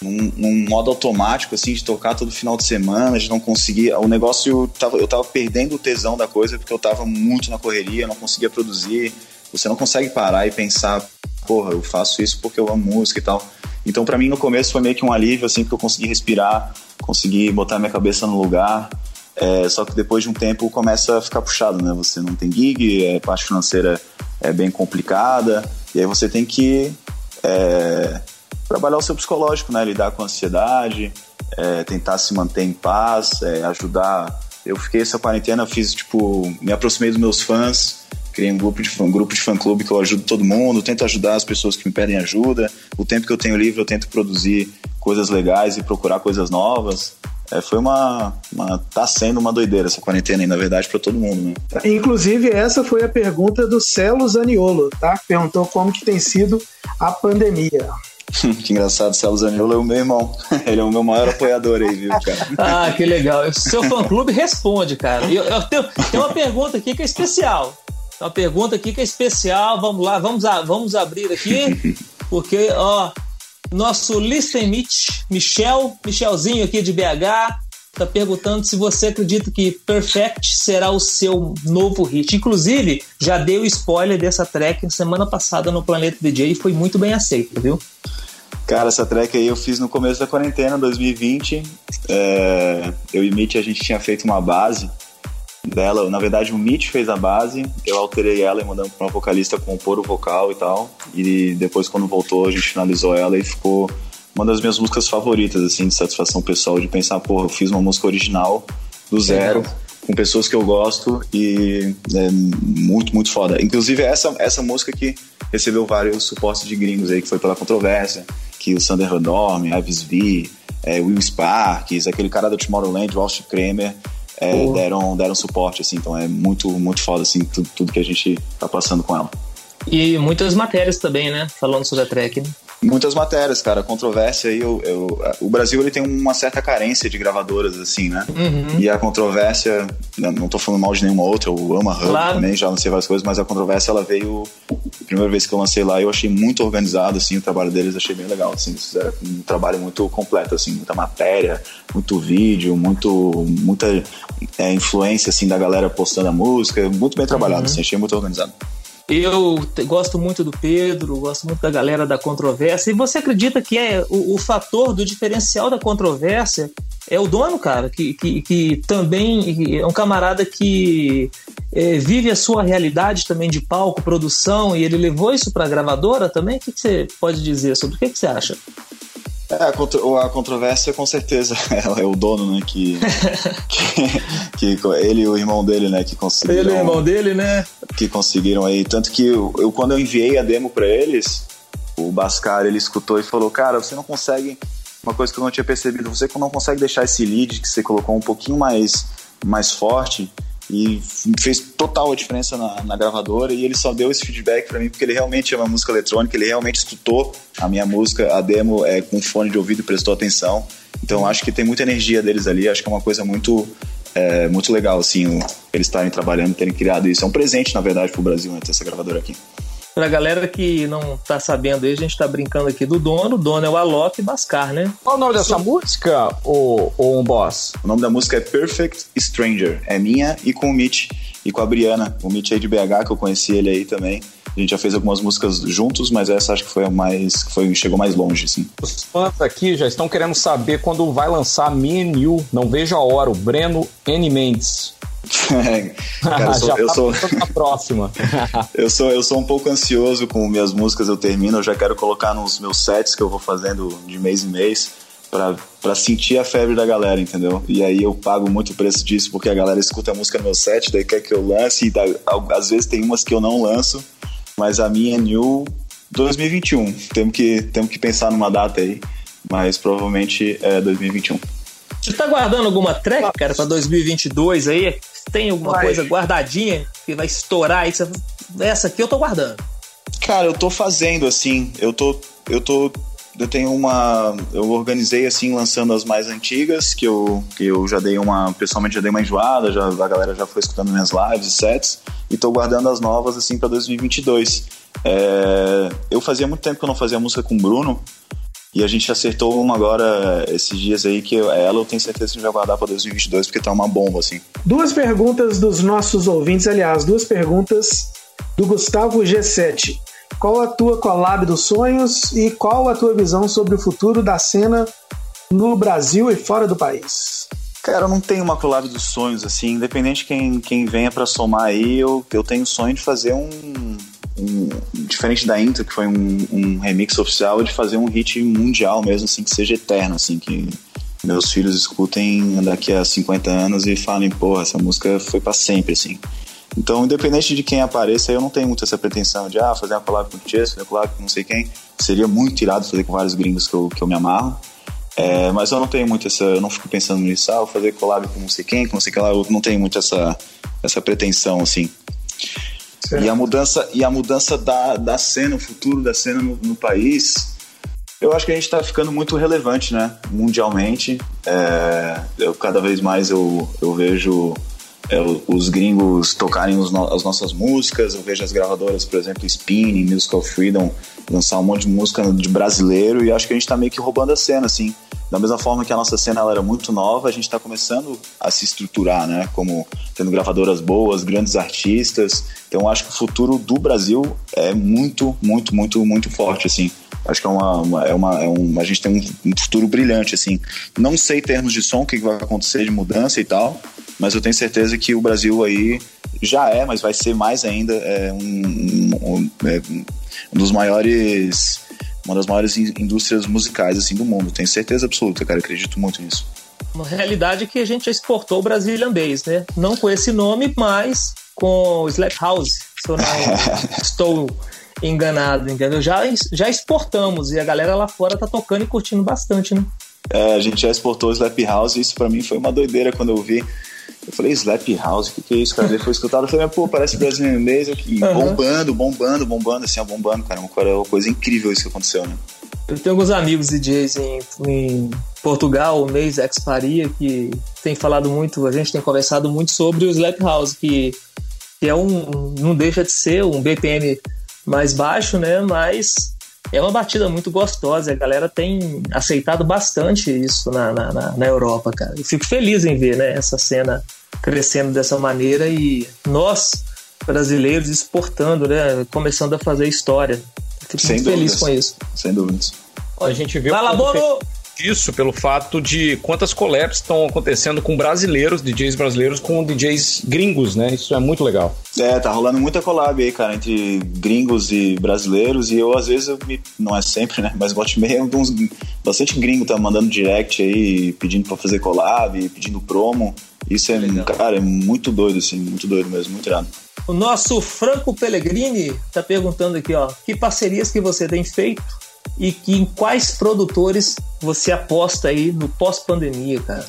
[SPEAKER 5] num, num, modo automático, assim, de tocar todo final de semana, de não conseguir. O negócio, eu tava, eu tava perdendo o tesão da coisa porque eu tava muito na correria, não conseguia produzir. Você não consegue parar e pensar, porra, eu faço isso porque eu amo música e tal. Então, para mim, no começo foi meio que um alívio, assim, porque eu consegui respirar, consegui botar minha cabeça no lugar. É, só que depois de um tempo começa a ficar puxado, né? Você não tem gig, a parte financeira é bem complicada, e aí você tem que é, trabalhar o seu psicológico, né? Lidar com a ansiedade, é, tentar se manter em paz, é, ajudar. Eu fiquei essa quarentena, fiz tipo, me aproximei dos meus fãs, criei um grupo de fã, um grupo de fã clube que eu ajudo todo mundo, tento ajudar as pessoas que me pedem ajuda. O tempo que eu tenho livre, eu tento produzir coisas legais e procurar coisas novas. É, foi uma, uma. tá sendo uma doideira essa quarentena aí, na verdade, para todo mundo, né?
[SPEAKER 4] Inclusive, essa foi a pergunta do Celo Zaniolo, tá? Perguntou como que tem sido a pandemia.
[SPEAKER 5] que engraçado, Celo Zaniolo é o meu irmão. Ele é o meu maior apoiador aí, viu, cara?
[SPEAKER 3] ah, que legal. Seu fã clube responde, cara. Eu, eu tenho, tem uma pergunta aqui que é especial uma pergunta aqui que é especial. Vamos lá, vamos, a, vamos abrir aqui, porque, ó, nosso Listen Michel, Michelzinho aqui de BH, tá perguntando se você acredita que Perfect será o seu novo hit. Inclusive, já deu spoiler dessa track semana passada no Planeta DJ e foi muito bem aceita, viu?
[SPEAKER 5] Cara, essa track aí eu fiz no começo da quarentena, 2020. É, eu e Mitch, a gente tinha feito uma base dela. Na verdade, o Mitch fez a base, eu alterei ela e mandamos para uma vocalista compor o vocal e tal. E depois, quando voltou, a gente finalizou ela e ficou uma das minhas músicas favoritas, assim, de satisfação pessoal, de pensar, pô, eu fiz uma música original do zero. Com pessoas que eu gosto e é muito, muito foda. Inclusive, essa, essa música que recebeu vários suportes de gringos aí, que foi pela controvérsia, que o Sander Rodorm, Ives V, é, Will Sparks, aquele cara do Tomorrowland, Walsh Kramer, é, deram, deram suporte, assim, então é muito, muito foda, assim, tudo, tudo que a gente tá passando com ela.
[SPEAKER 3] E muitas matérias também, né? Falando sobre a track, né?
[SPEAKER 5] Muitas matérias, cara. Controvérsia aí, eu, eu, o Brasil ele tem uma certa carência de gravadoras, assim, né?
[SPEAKER 3] Uhum.
[SPEAKER 5] E a controvérsia, não tô falando mal de nenhuma outra, eu amo a Hub
[SPEAKER 3] Claro.
[SPEAKER 5] também, já lancei várias coisas, mas a controvérsia ela veio. A primeira vez que eu lancei lá, eu achei muito organizado, assim, o trabalho deles achei bem legal, assim, eles fizeram um trabalho muito completo, assim, muita matéria, muito vídeo, muito, muita é, influência, assim, da galera postando a música, muito bem trabalhado, assim, achei muito organizado.
[SPEAKER 3] Eu gosto muito do Pedro, gosto muito da galera da controvérsia. E você acredita que é o, o fator do diferencial da controvérsia é o dono, cara, que, que, que também é um camarada que é, vive a sua realidade também de palco, produção, e ele levou isso pra gravadora também? O que, que você pode dizer sobre o que, que você acha?
[SPEAKER 5] É, a, contro- a controvérsia com certeza é, o dono, né, que, que, que ele e o irmão dele, né, que conseguiram...
[SPEAKER 3] Ele é irmão dele, né?
[SPEAKER 5] que conseguiram aí. Tanto que eu, eu- quando eu enviei a demo pra eles, o Bascar ele escutou e falou: Cara, você não consegue. Uma coisa que eu não tinha percebido, você não consegue deixar esse lead que você colocou um pouquinho mais, mais forte. E fez total a diferença na, na gravadora. E ele só deu esse feedback pra mim porque ele realmente ama música eletrônica. Ele realmente escutou a minha música, a demo, é, com fone de ouvido e prestou atenção. Então acho que tem muita energia deles ali. Acho que é uma coisa muito é muito legal, assim, eles estarem trabalhando, terem criado isso. É um presente, na verdade, pro Brasil, né, ter essa gravadora aqui.
[SPEAKER 3] Pra galera que não tá sabendo aí, a gente tá brincando aqui do dono. O dono é o Alok Bascar, né?
[SPEAKER 2] Qual o nome dessa música, ô, ô um boss?
[SPEAKER 5] O nome da música é Perfect Stranger. É minha e com o Mitch e com a Briana. O Mitch aí de BH, que eu conheci ele aí também. A gente já fez algumas músicas juntos, mas essa acho que foi a mais. que Foi, chegou mais longe, assim.
[SPEAKER 2] Os fãs aqui já estão querendo saber quando vai lançar Me and You. Não vejo a hora. O Breno N. Mendes.
[SPEAKER 5] Cara, eu sou,
[SPEAKER 2] já
[SPEAKER 5] eu,
[SPEAKER 2] tá
[SPEAKER 5] sou,
[SPEAKER 2] próxima.
[SPEAKER 5] eu, sou, eu sou um pouco ansioso com minhas músicas, eu termino, eu já quero colocar nos meus sets que eu vou fazendo de mês em mês. Pra, pra sentir a febre da galera, entendeu? E aí eu pago muito o preço disso, porque a galera escuta a música no meu set, daí quer que eu lance, e al- às vezes tem umas que eu não lanço, mas a minha é New 2021. Temos que, temos que pensar numa data aí, mas provavelmente é 2021.
[SPEAKER 3] Você tá guardando alguma track, cara, pra 2022 aí? Tem alguma
[SPEAKER 4] Vai.
[SPEAKER 3] coisa guardadinha que vai estourar aí? você- Essa aqui eu tô guardando.
[SPEAKER 5] Cara, eu tô fazendo assim, eu tô. Eu tô. Eu tenho uma. Eu organizei assim, lançando as mais antigas, que eu, que eu já dei uma. Pessoalmente já dei uma enjoada, já, a galera já foi escutando minhas lives e sets, e tô guardando as novas assim pra 2022. É, eu fazia muito tempo que eu não fazia música com o Bruno, e a gente acertou uma agora esses dias aí, que ela eu tenho certeza que a gente vai guardar pra 2022, porque tá uma bomba assim.
[SPEAKER 4] Duas perguntas dos nossos ouvintes, aliás, duas perguntas do Gustavo G7. Qual a tua collab dos sonhos e qual a tua visão sobre o futuro da cena no Brasil e fora do país?
[SPEAKER 5] Cara, eu não tenho uma collab dos sonhos, assim, independente de quem, quem venha pra somar aí, eu, eu tenho o sonho de fazer um, um- Diferente da Intro, que foi um, um remix oficial, de fazer um hit mundial mesmo, assim, que seja eterno, assim, que meus filhos escutem daqui a 50 anos e falem, porra, essa música foi pra sempre, assim. Então, independente de quem apareça, eu não tenho muito essa pretensão de ah, fazer uma collab com o Chess, fazer uma collab com não sei quem. Seria muito irado fazer com vários gringos que eu, que eu me amarro. É, mas eu não tenho muito essa. Eu não fico pensando nisso, ah, vou fazer collab com não sei quem, com não sei quem lá. Eu não tenho muito essa, essa pretensão, assim. E a mudança, e a mudança da, da cena, o futuro da cena no, no país, eu acho que a gente está ficando muito relevante, né? Mundialmente. É, eu, cada vez mais eu, eu vejo é, os gringos tocarem os no- as nossas músicas, eu vejo as gravadoras, por exemplo, Spinning, Musical Freedom, lançar um monte de música de brasileiro e acho que a gente está meio que roubando a cena, assim. Da mesma forma que a nossa cena ela era muito nova, a gente está começando a se estruturar, né? Como tendo gravadoras boas, grandes artistas. Então, acho que o futuro do Brasil é muito, muito, muito, muito forte, assim. Acho que é uma, uma- é uma, é um, a gente tem um, um futuro brilhante, assim. Não sei em termos de som o que vai acontecer de mudança e tal, mas eu tenho certeza que o Brasil aí já é, mas vai ser mais ainda é, um, um- um- é, um dos maiores uma das maiores indústrias musicais assim do mundo. Tenho certeza absoluta, cara. Acredito muito nisso.
[SPEAKER 3] Uma realidade que a gente exportou o Brazilian Bass, né? Não com esse nome, mas com o Slap House, se eu não estou enganado, entendeu? Já, já exportamos e a galera lá fora tá tocando e curtindo bastante, né?
[SPEAKER 5] É, a gente já exportou o Slap House e isso para mim foi uma doideira quando eu vi. Eu falei, Slap House, o que, que é isso, cara? Depois escutado, eu falei, pô, parece Brazilian Bass aqui. Uhum. Bombando, bombando, bombando, assim, ó, bombando, cara. Uma coisa incrível isso que aconteceu, né?
[SPEAKER 3] Eu tenho alguns amigos DJs em, em Portugal, o Mês Ex Faria, que tem falado muito, a gente tem conversado muito sobre o Slap House, que, que é um, não deixa de ser um BPM mais baixo, né? Mas é uma batida muito gostosa. A galera tem aceitado bastante isso na, na, na, Europa, cara. Eu fico feliz em ver né, essa cena crescendo dessa maneira e nós, brasileiros, exportando, né? Começando a fazer história. Fico Sem muito dúvidas. feliz com isso.
[SPEAKER 5] Sem dúvidas.
[SPEAKER 2] A gente vê
[SPEAKER 3] Vai lá, Bono!
[SPEAKER 2] Disso pelo fato de quantas collabs estão acontecendo com brasileiros, DJs brasileiros, com DJs gringos, né? Isso é muito legal.
[SPEAKER 5] É, tá rolando muita collab aí, cara, entre gringos e brasileiros, e eu às vezes, eu me, não é sempre, né? Mas bote meio uns, bastante gringo tá mandando direct aí, pedindo pra fazer collab, pedindo promo. Isso é, legal. cara, é muito doido, assim, muito doido mesmo, muito irado.
[SPEAKER 3] O nosso Franco Pellegrini tá perguntando aqui, ó, que parcerias que você tem feito e que em quais produtores você aposta aí no pós-pandemia, cara?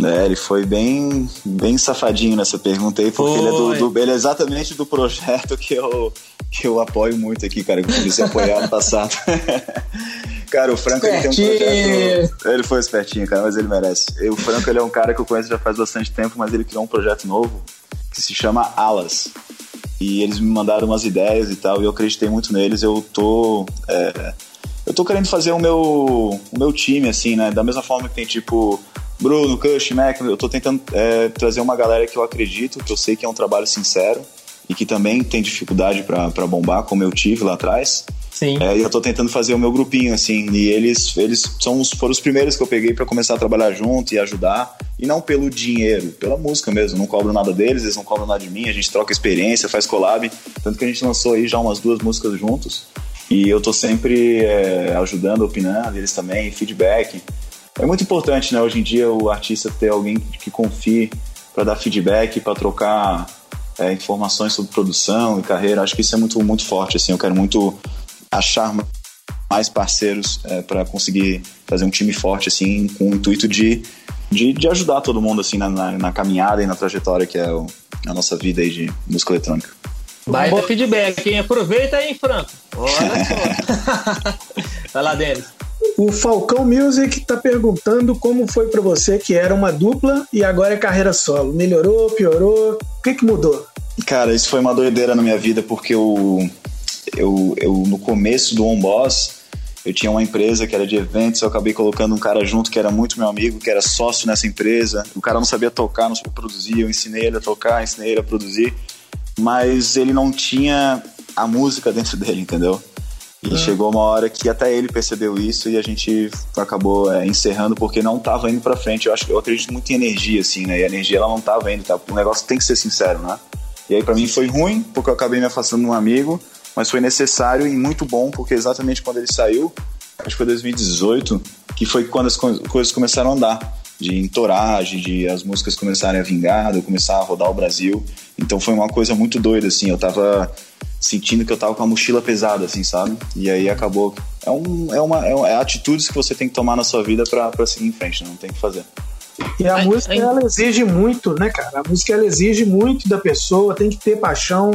[SPEAKER 5] É, ele foi bem, bem safadinho nessa pergunta aí, porque ele é, do, do, ele é, exatamente do projeto que eu, que eu apoio muito aqui, cara, que eu comecei a apoiar no passado. cara, o Franco ele tem um projeto. Ele foi espertinho, cara, mas ele merece. o Franco ele é um cara que eu conheço já faz bastante tempo, mas ele criou um projeto novo que se chama Alas. E eles me mandaram umas ideias e tal, e eu acreditei muito neles. Eu tô. É, eu tô querendo fazer o meu, o meu time, assim, né? Da mesma forma que tem, tipo, Bruno, Cush, Mac, eu tô tentando é, trazer uma galera que eu acredito, que eu sei que é um trabalho sincero e que também tem dificuldade para bombar, como eu tive lá atrás.
[SPEAKER 3] Sim.
[SPEAKER 5] É, e eu tô tentando fazer o meu grupinho, assim, e eles, eles são os, foram os primeiros que eu peguei para começar a trabalhar junto e ajudar, e não pelo dinheiro, pela música mesmo. Não cobro nada deles, eles não cobram nada de mim, a gente troca experiência, faz collab. Tanto que a gente lançou aí já umas duas músicas juntos. E eu tô sempre é, ajudando, opinando, eles também, feedback. É muito importante, né, hoje em dia, o artista ter alguém que confie para dar feedback, para trocar é, informações sobre produção e carreira. Acho que isso é muito, muito forte, assim. Eu quero muito achar mais parceiros é, para conseguir fazer um time forte, assim, com o intuito de, de, de ajudar todo mundo, assim, na, na, na, caminhada e na trajetória que é o, a nossa vida aí de música eletrônica.
[SPEAKER 3] Baita feedback, hein? Aproveita aí, Franco. Olha só. Vai lá, Denis.
[SPEAKER 4] O Falcão Music tá perguntando como foi para você que era uma dupla e agora é carreira solo. Melhorou, piorou? O que, que mudou?
[SPEAKER 5] Cara, isso foi uma doideira na minha vida porque eu, eu, eu no começo do On Boss eu tinha uma empresa que era de eventos, eu acabei colocando um cara junto que era muito meu amigo, que era sócio nessa empresa. O cara não sabia tocar, não sabia produzir, eu ensinei ele a tocar, ensinei ele a produzir mas ele não tinha a música dentro dele, entendeu? E é. chegou uma hora que até ele percebeu isso e a gente acabou é, encerrando porque não estava indo para frente. Eu acho eu acredito muito em energia assim, né? E a energia ela não estava indo, tá? O negócio tem que ser sincero, né? E aí para mim foi ruim porque eu acabei me afastando de um amigo, mas foi necessário e muito bom porque exatamente quando ele saiu, acho que foi 2018, que foi quando as coisas começaram a andar de entourage, de as músicas começarem a vingar, de eu começar a rodar o Brasil. Então foi uma coisa muito doida, assim. Eu tava sentindo que eu tava com a mochila pesada, assim, sabe? E aí acabou. É, um, é, uma, é, é atitudes que você tem que tomar na sua vida para seguir em frente, né? não tem que fazer.
[SPEAKER 4] E a música, ela exige muito, né, cara? A música, ela exige muito da pessoa, tem que ter paixão,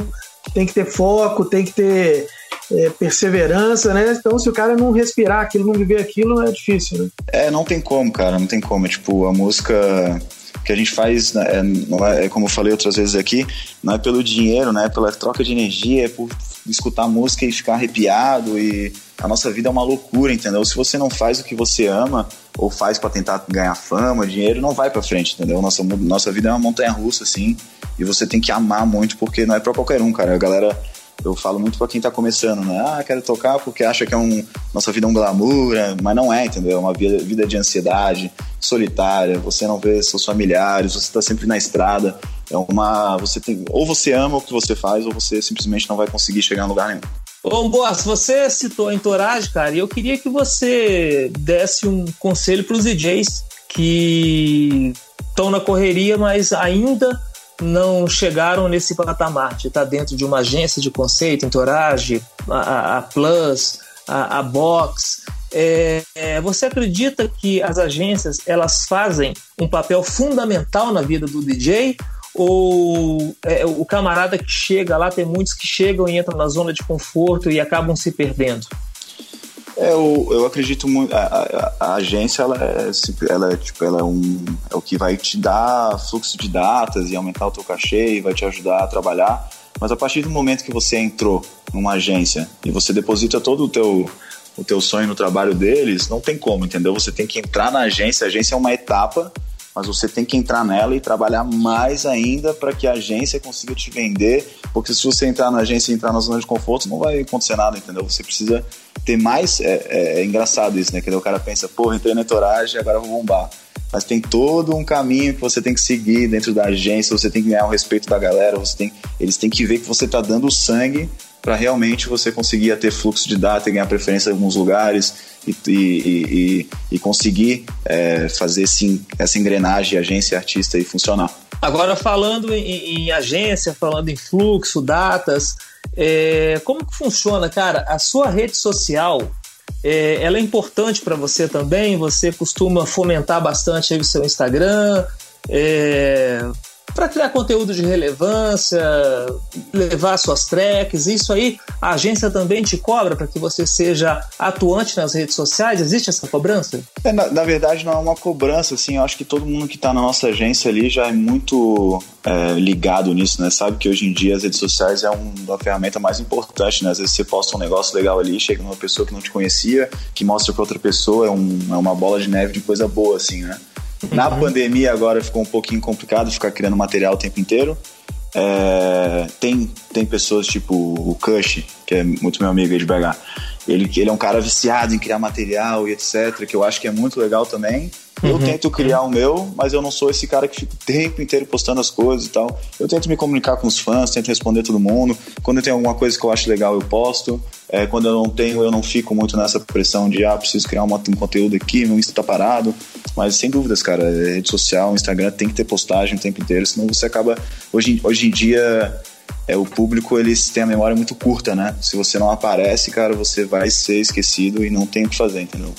[SPEAKER 4] tem que ter foco, tem que ter é, perseverança, né? Então, se o cara não respirar aquilo, não viver aquilo, é difícil, né?
[SPEAKER 5] É, não tem como, cara, não tem como. É, tipo, a música que a gente faz, né, é, é, é, como eu falei outras vezes aqui, não é pelo dinheiro, né? É pela troca de energia, é por escutar música e ficar arrepiado e a nossa vida é uma loucura, entendeu? Se você não faz o que você ama ou faz para tentar ganhar fama, dinheiro, não vai para frente, entendeu? Nossa, nossa vida é uma montanha russa, assim, e você tem que amar muito porque não é para qualquer um, cara. A galera eu falo muito para quem tá começando, né? Ah, quero tocar porque acha que é um nossa vida é um glamour, né? mas não é, entendeu? É uma vida, vida de ansiedade, solitária, você não vê seus familiares, você tá sempre na estrada. É uma você tem ou você ama o que você faz ou você simplesmente não vai conseguir chegar em lugar nenhum.
[SPEAKER 3] Ô, Boas, você citou a Entourage, cara, e eu queria que você desse um conselho para os DJs que estão na correria, mas ainda não chegaram nesse patamar de estar dentro de uma agência de conceito, Entourage, a, a Plus, a, a Box. É, é, você acredita que as agências elas fazem um papel fundamental na vida do DJ? Ou é, o camarada que chega lá, tem muitos que chegam e entram na zona de conforto e acabam se perdendo?
[SPEAKER 5] É, eu, eu acredito muito. A, a, a, agência ela é, ela é, tipo, ela é, um, é o que vai te dar fluxo de datas e aumentar o teu cachê e vai te ajudar a trabalhar. Mas a partir do momento que você entrou numa agência e você deposita todo o teu, o teu sonho no trabalho deles, não tem como, entendeu? Você tem que entrar na agência. A agência é uma etapa mas você tem que entrar nela e trabalhar mais ainda para que a agência consiga te vender, porque se você entrar na agência e entrar na zona de conforto, não vai acontecer nada, entendeu? Você precisa ter mais. É, é, é engraçado isso, né? Que o cara pensa, porra, entrei na entoragem, agora vou bombar. Mas tem todo um caminho que você tem que seguir dentro da agência, você tem que ganhar o respeito da galera, você tem, eles têm que ver que você está dando sangue para realmente você conseguir ter fluxo de data e ganhar preferência em alguns lugares e, e, e, e conseguir é, fazer esse, essa engrenagem agência artista e funcionar.
[SPEAKER 3] Agora falando em, em, agência, falando em fluxo, datas, é, como que funciona, cara? A sua rede social, é, ela é importante para você também? Você costuma fomentar bastante aí o seu Instagram? É, para criar conteúdo de relevância, levar suas tracks, isso aí a agência também te cobra para que você seja atuante nas redes sociais? Existe essa cobrança?
[SPEAKER 5] É, na, na, verdade, não é uma cobrança, assim, eu acho que todo mundo que está na nossa agência ali já é muito é, ligado nisso, né? Sabe que hoje em dia as redes sociais é um, uma ferramenta mais importante, né? Às vezes você posta um negócio legal ali, chega numa pessoa que não te conhecia, que mostra para outra pessoa, é, um, é uma bola de neve de coisa boa, assim, né? Na pandemia agora ficou um pouquinho complicado ficar criando material o tempo inteiro. É, tem, tem pessoas tipo o Kush, que é muito meu amigo aí de BH. Ele, ele é um cara viciado em criar material e etc, que eu acho que é muito legal também. Eu uhum. tento criar o meu, mas eu não sou esse cara que fica o tempo inteiro postando as coisas e tal. Eu tento me comunicar com os fãs, tento responder todo mundo. Quando eu tenho alguma coisa que eu acho legal, eu posto. É, quando eu não tenho, eu não fico muito nessa pressão de, ah, preciso criar um, um conteúdo aqui, meu Insta tá parado. Mas sem dúvidas, cara, rede social, Instagram tem que ter postagem o tempo inteiro, senão você acaba. Hoje, hoje em dia, é, o público eles têm a memória muito curta, né? Se você não aparece, cara, você vai ser esquecido e não tem o que fazer, entendeu?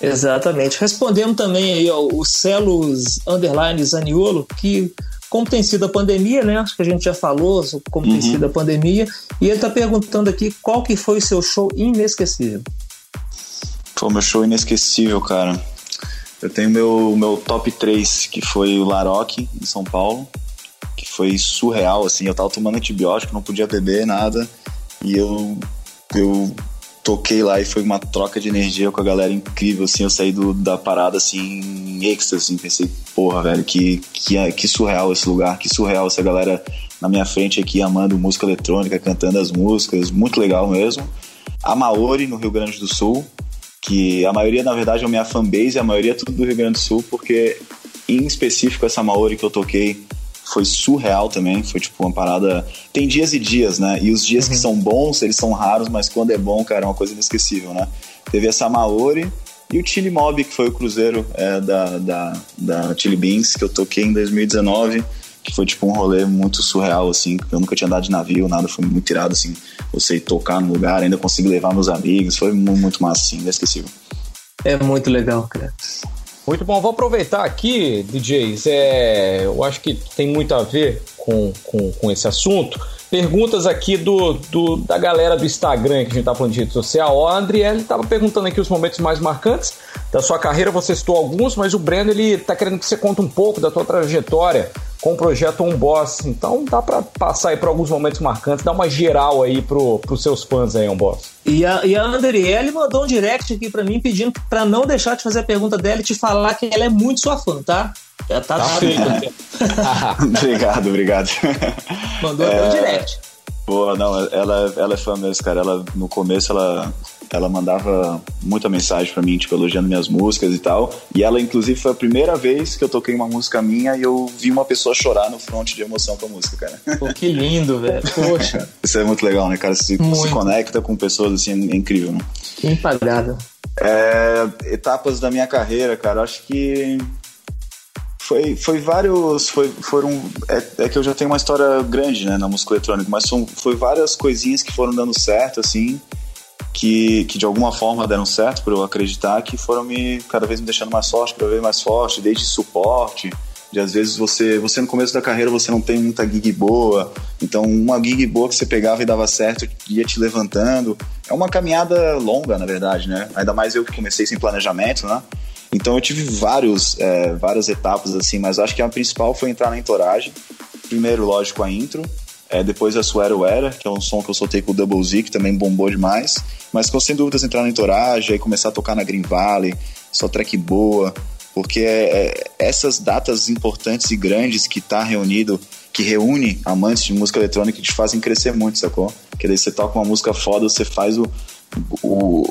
[SPEAKER 3] Exatamente. Respondendo também aí, ó, o Celos Underline Zaniolo, que como tem sido a pandemia, né? Acho que a gente já falou como uhum. tem sido a pandemia. E ele está perguntando aqui qual que foi o seu show inesquecível.
[SPEAKER 5] Pô, meu show inesquecível, cara. Eu tenho meu, meu top 3, que foi o Laroque, em São Paulo, que foi surreal, assim. Eu tava tomando antibiótico, não podia beber nada. E eu, eu toquei lá e foi uma troca de energia com a galera incrível, assim, eu saí do, da parada, assim, em êxtase, assim, pensei, porra, velho, que, que, que surreal esse lugar, que surreal essa galera na minha frente aqui, amando música eletrônica, cantando as músicas, muito legal mesmo. A Maori, no Rio Grande do Sul, que a maioria, na verdade, é a minha fanbase, a maioria é tudo do Rio Grande do Sul, porque, em específico, essa Maori que eu toquei foi surreal também. Foi tipo uma parada. Tem dias e dias, né? E os dias uhum. que são bons, eles são raros, mas quando é bom, cara, é uma coisa inesquecível, né? Teve essa Maori e o Chili Mob, que foi o cruzeiro é, da, da, da Chili Beans, que eu toquei em 2019 que foi tipo um rolê muito surreal, assim, eu nunca tinha andado de navio, nada, foi muito tirado, assim, você tocar no lugar, ainda consegui levar meus amigos, foi muito massa, assim, inesquecível.
[SPEAKER 3] É muito legal, cara.
[SPEAKER 2] Muito bom, vou aproveitar aqui, DJs, é, eu acho que tem muito a ver com, com, com esse assunto. Perguntas aqui do, do, da galera do Instagram que a gente tá falando de rede social. O Andriele estava perguntando aqui os momentos mais marcantes da sua carreira, você citou alguns, mas o Breno ele tá querendo que você conte um pouco da sua trajetória com o projeto On Boss. Então dá para passar aí por alguns momentos marcantes, dar uma geral aí pro, pros seus fãs aí, On Boss.
[SPEAKER 3] E a, e a Andriele mandou um direct aqui para mim pedindo para não deixar de fazer a pergunta dela e te falar que ela é muito sua fã, tá?
[SPEAKER 2] Já tá, tá feito.
[SPEAKER 5] obrigado, obrigado.
[SPEAKER 3] Mandou é... um direct.
[SPEAKER 5] Boa, não, ela, ela é fã mesmo, cara. Ela, no começo, ela ela mandava muita mensagem para mim, tipo, elogiando minhas músicas e tal. E ela, inclusive, foi a primeira vez que eu toquei uma música minha e eu vi uma pessoa chorar no front de emoção com a música, cara.
[SPEAKER 3] Pô, que lindo, velho. Poxa.
[SPEAKER 5] Isso é muito legal, né, cara? Se, se conecta com pessoas assim, é incrível, né?
[SPEAKER 3] Impagável.
[SPEAKER 5] É, etapas da minha carreira, cara, acho que foi, foi vários. Foi, foram. É, é, que eu já tenho uma história grande né, na música eletrônica, mas são, foi várias coisinhas que foram dando certo, assim, que, que de alguma forma deram certo por eu acreditar, que foram me cada vez me deixando mais forte, cada vez mais forte, desde suporte. De às vezes você, você no começo da carreira você não tem muita gig boa, então uma gig boa que você pegava e dava certo ia te levantando. É uma caminhada longa, na verdade, né? Ainda mais eu que comecei sem planejamento, né? Então eu tive vários, é, várias etapas assim, mas acho que a principal foi entrar na entoragem. Primeiro, lógico, a intro, é, depois a Swear Weather, que é um som que eu soltei com o Double Z, que também bombou demais. Mas com sem dúvidas entrar na entoragem, e começar a tocar na Green Valley, só track boa, porque é, é, essas datas importantes e grandes que tá reunido, que reúne amantes de música eletrônica, te fazem crescer muito, sacou? Que daí você toca uma música foda, você faz o, o,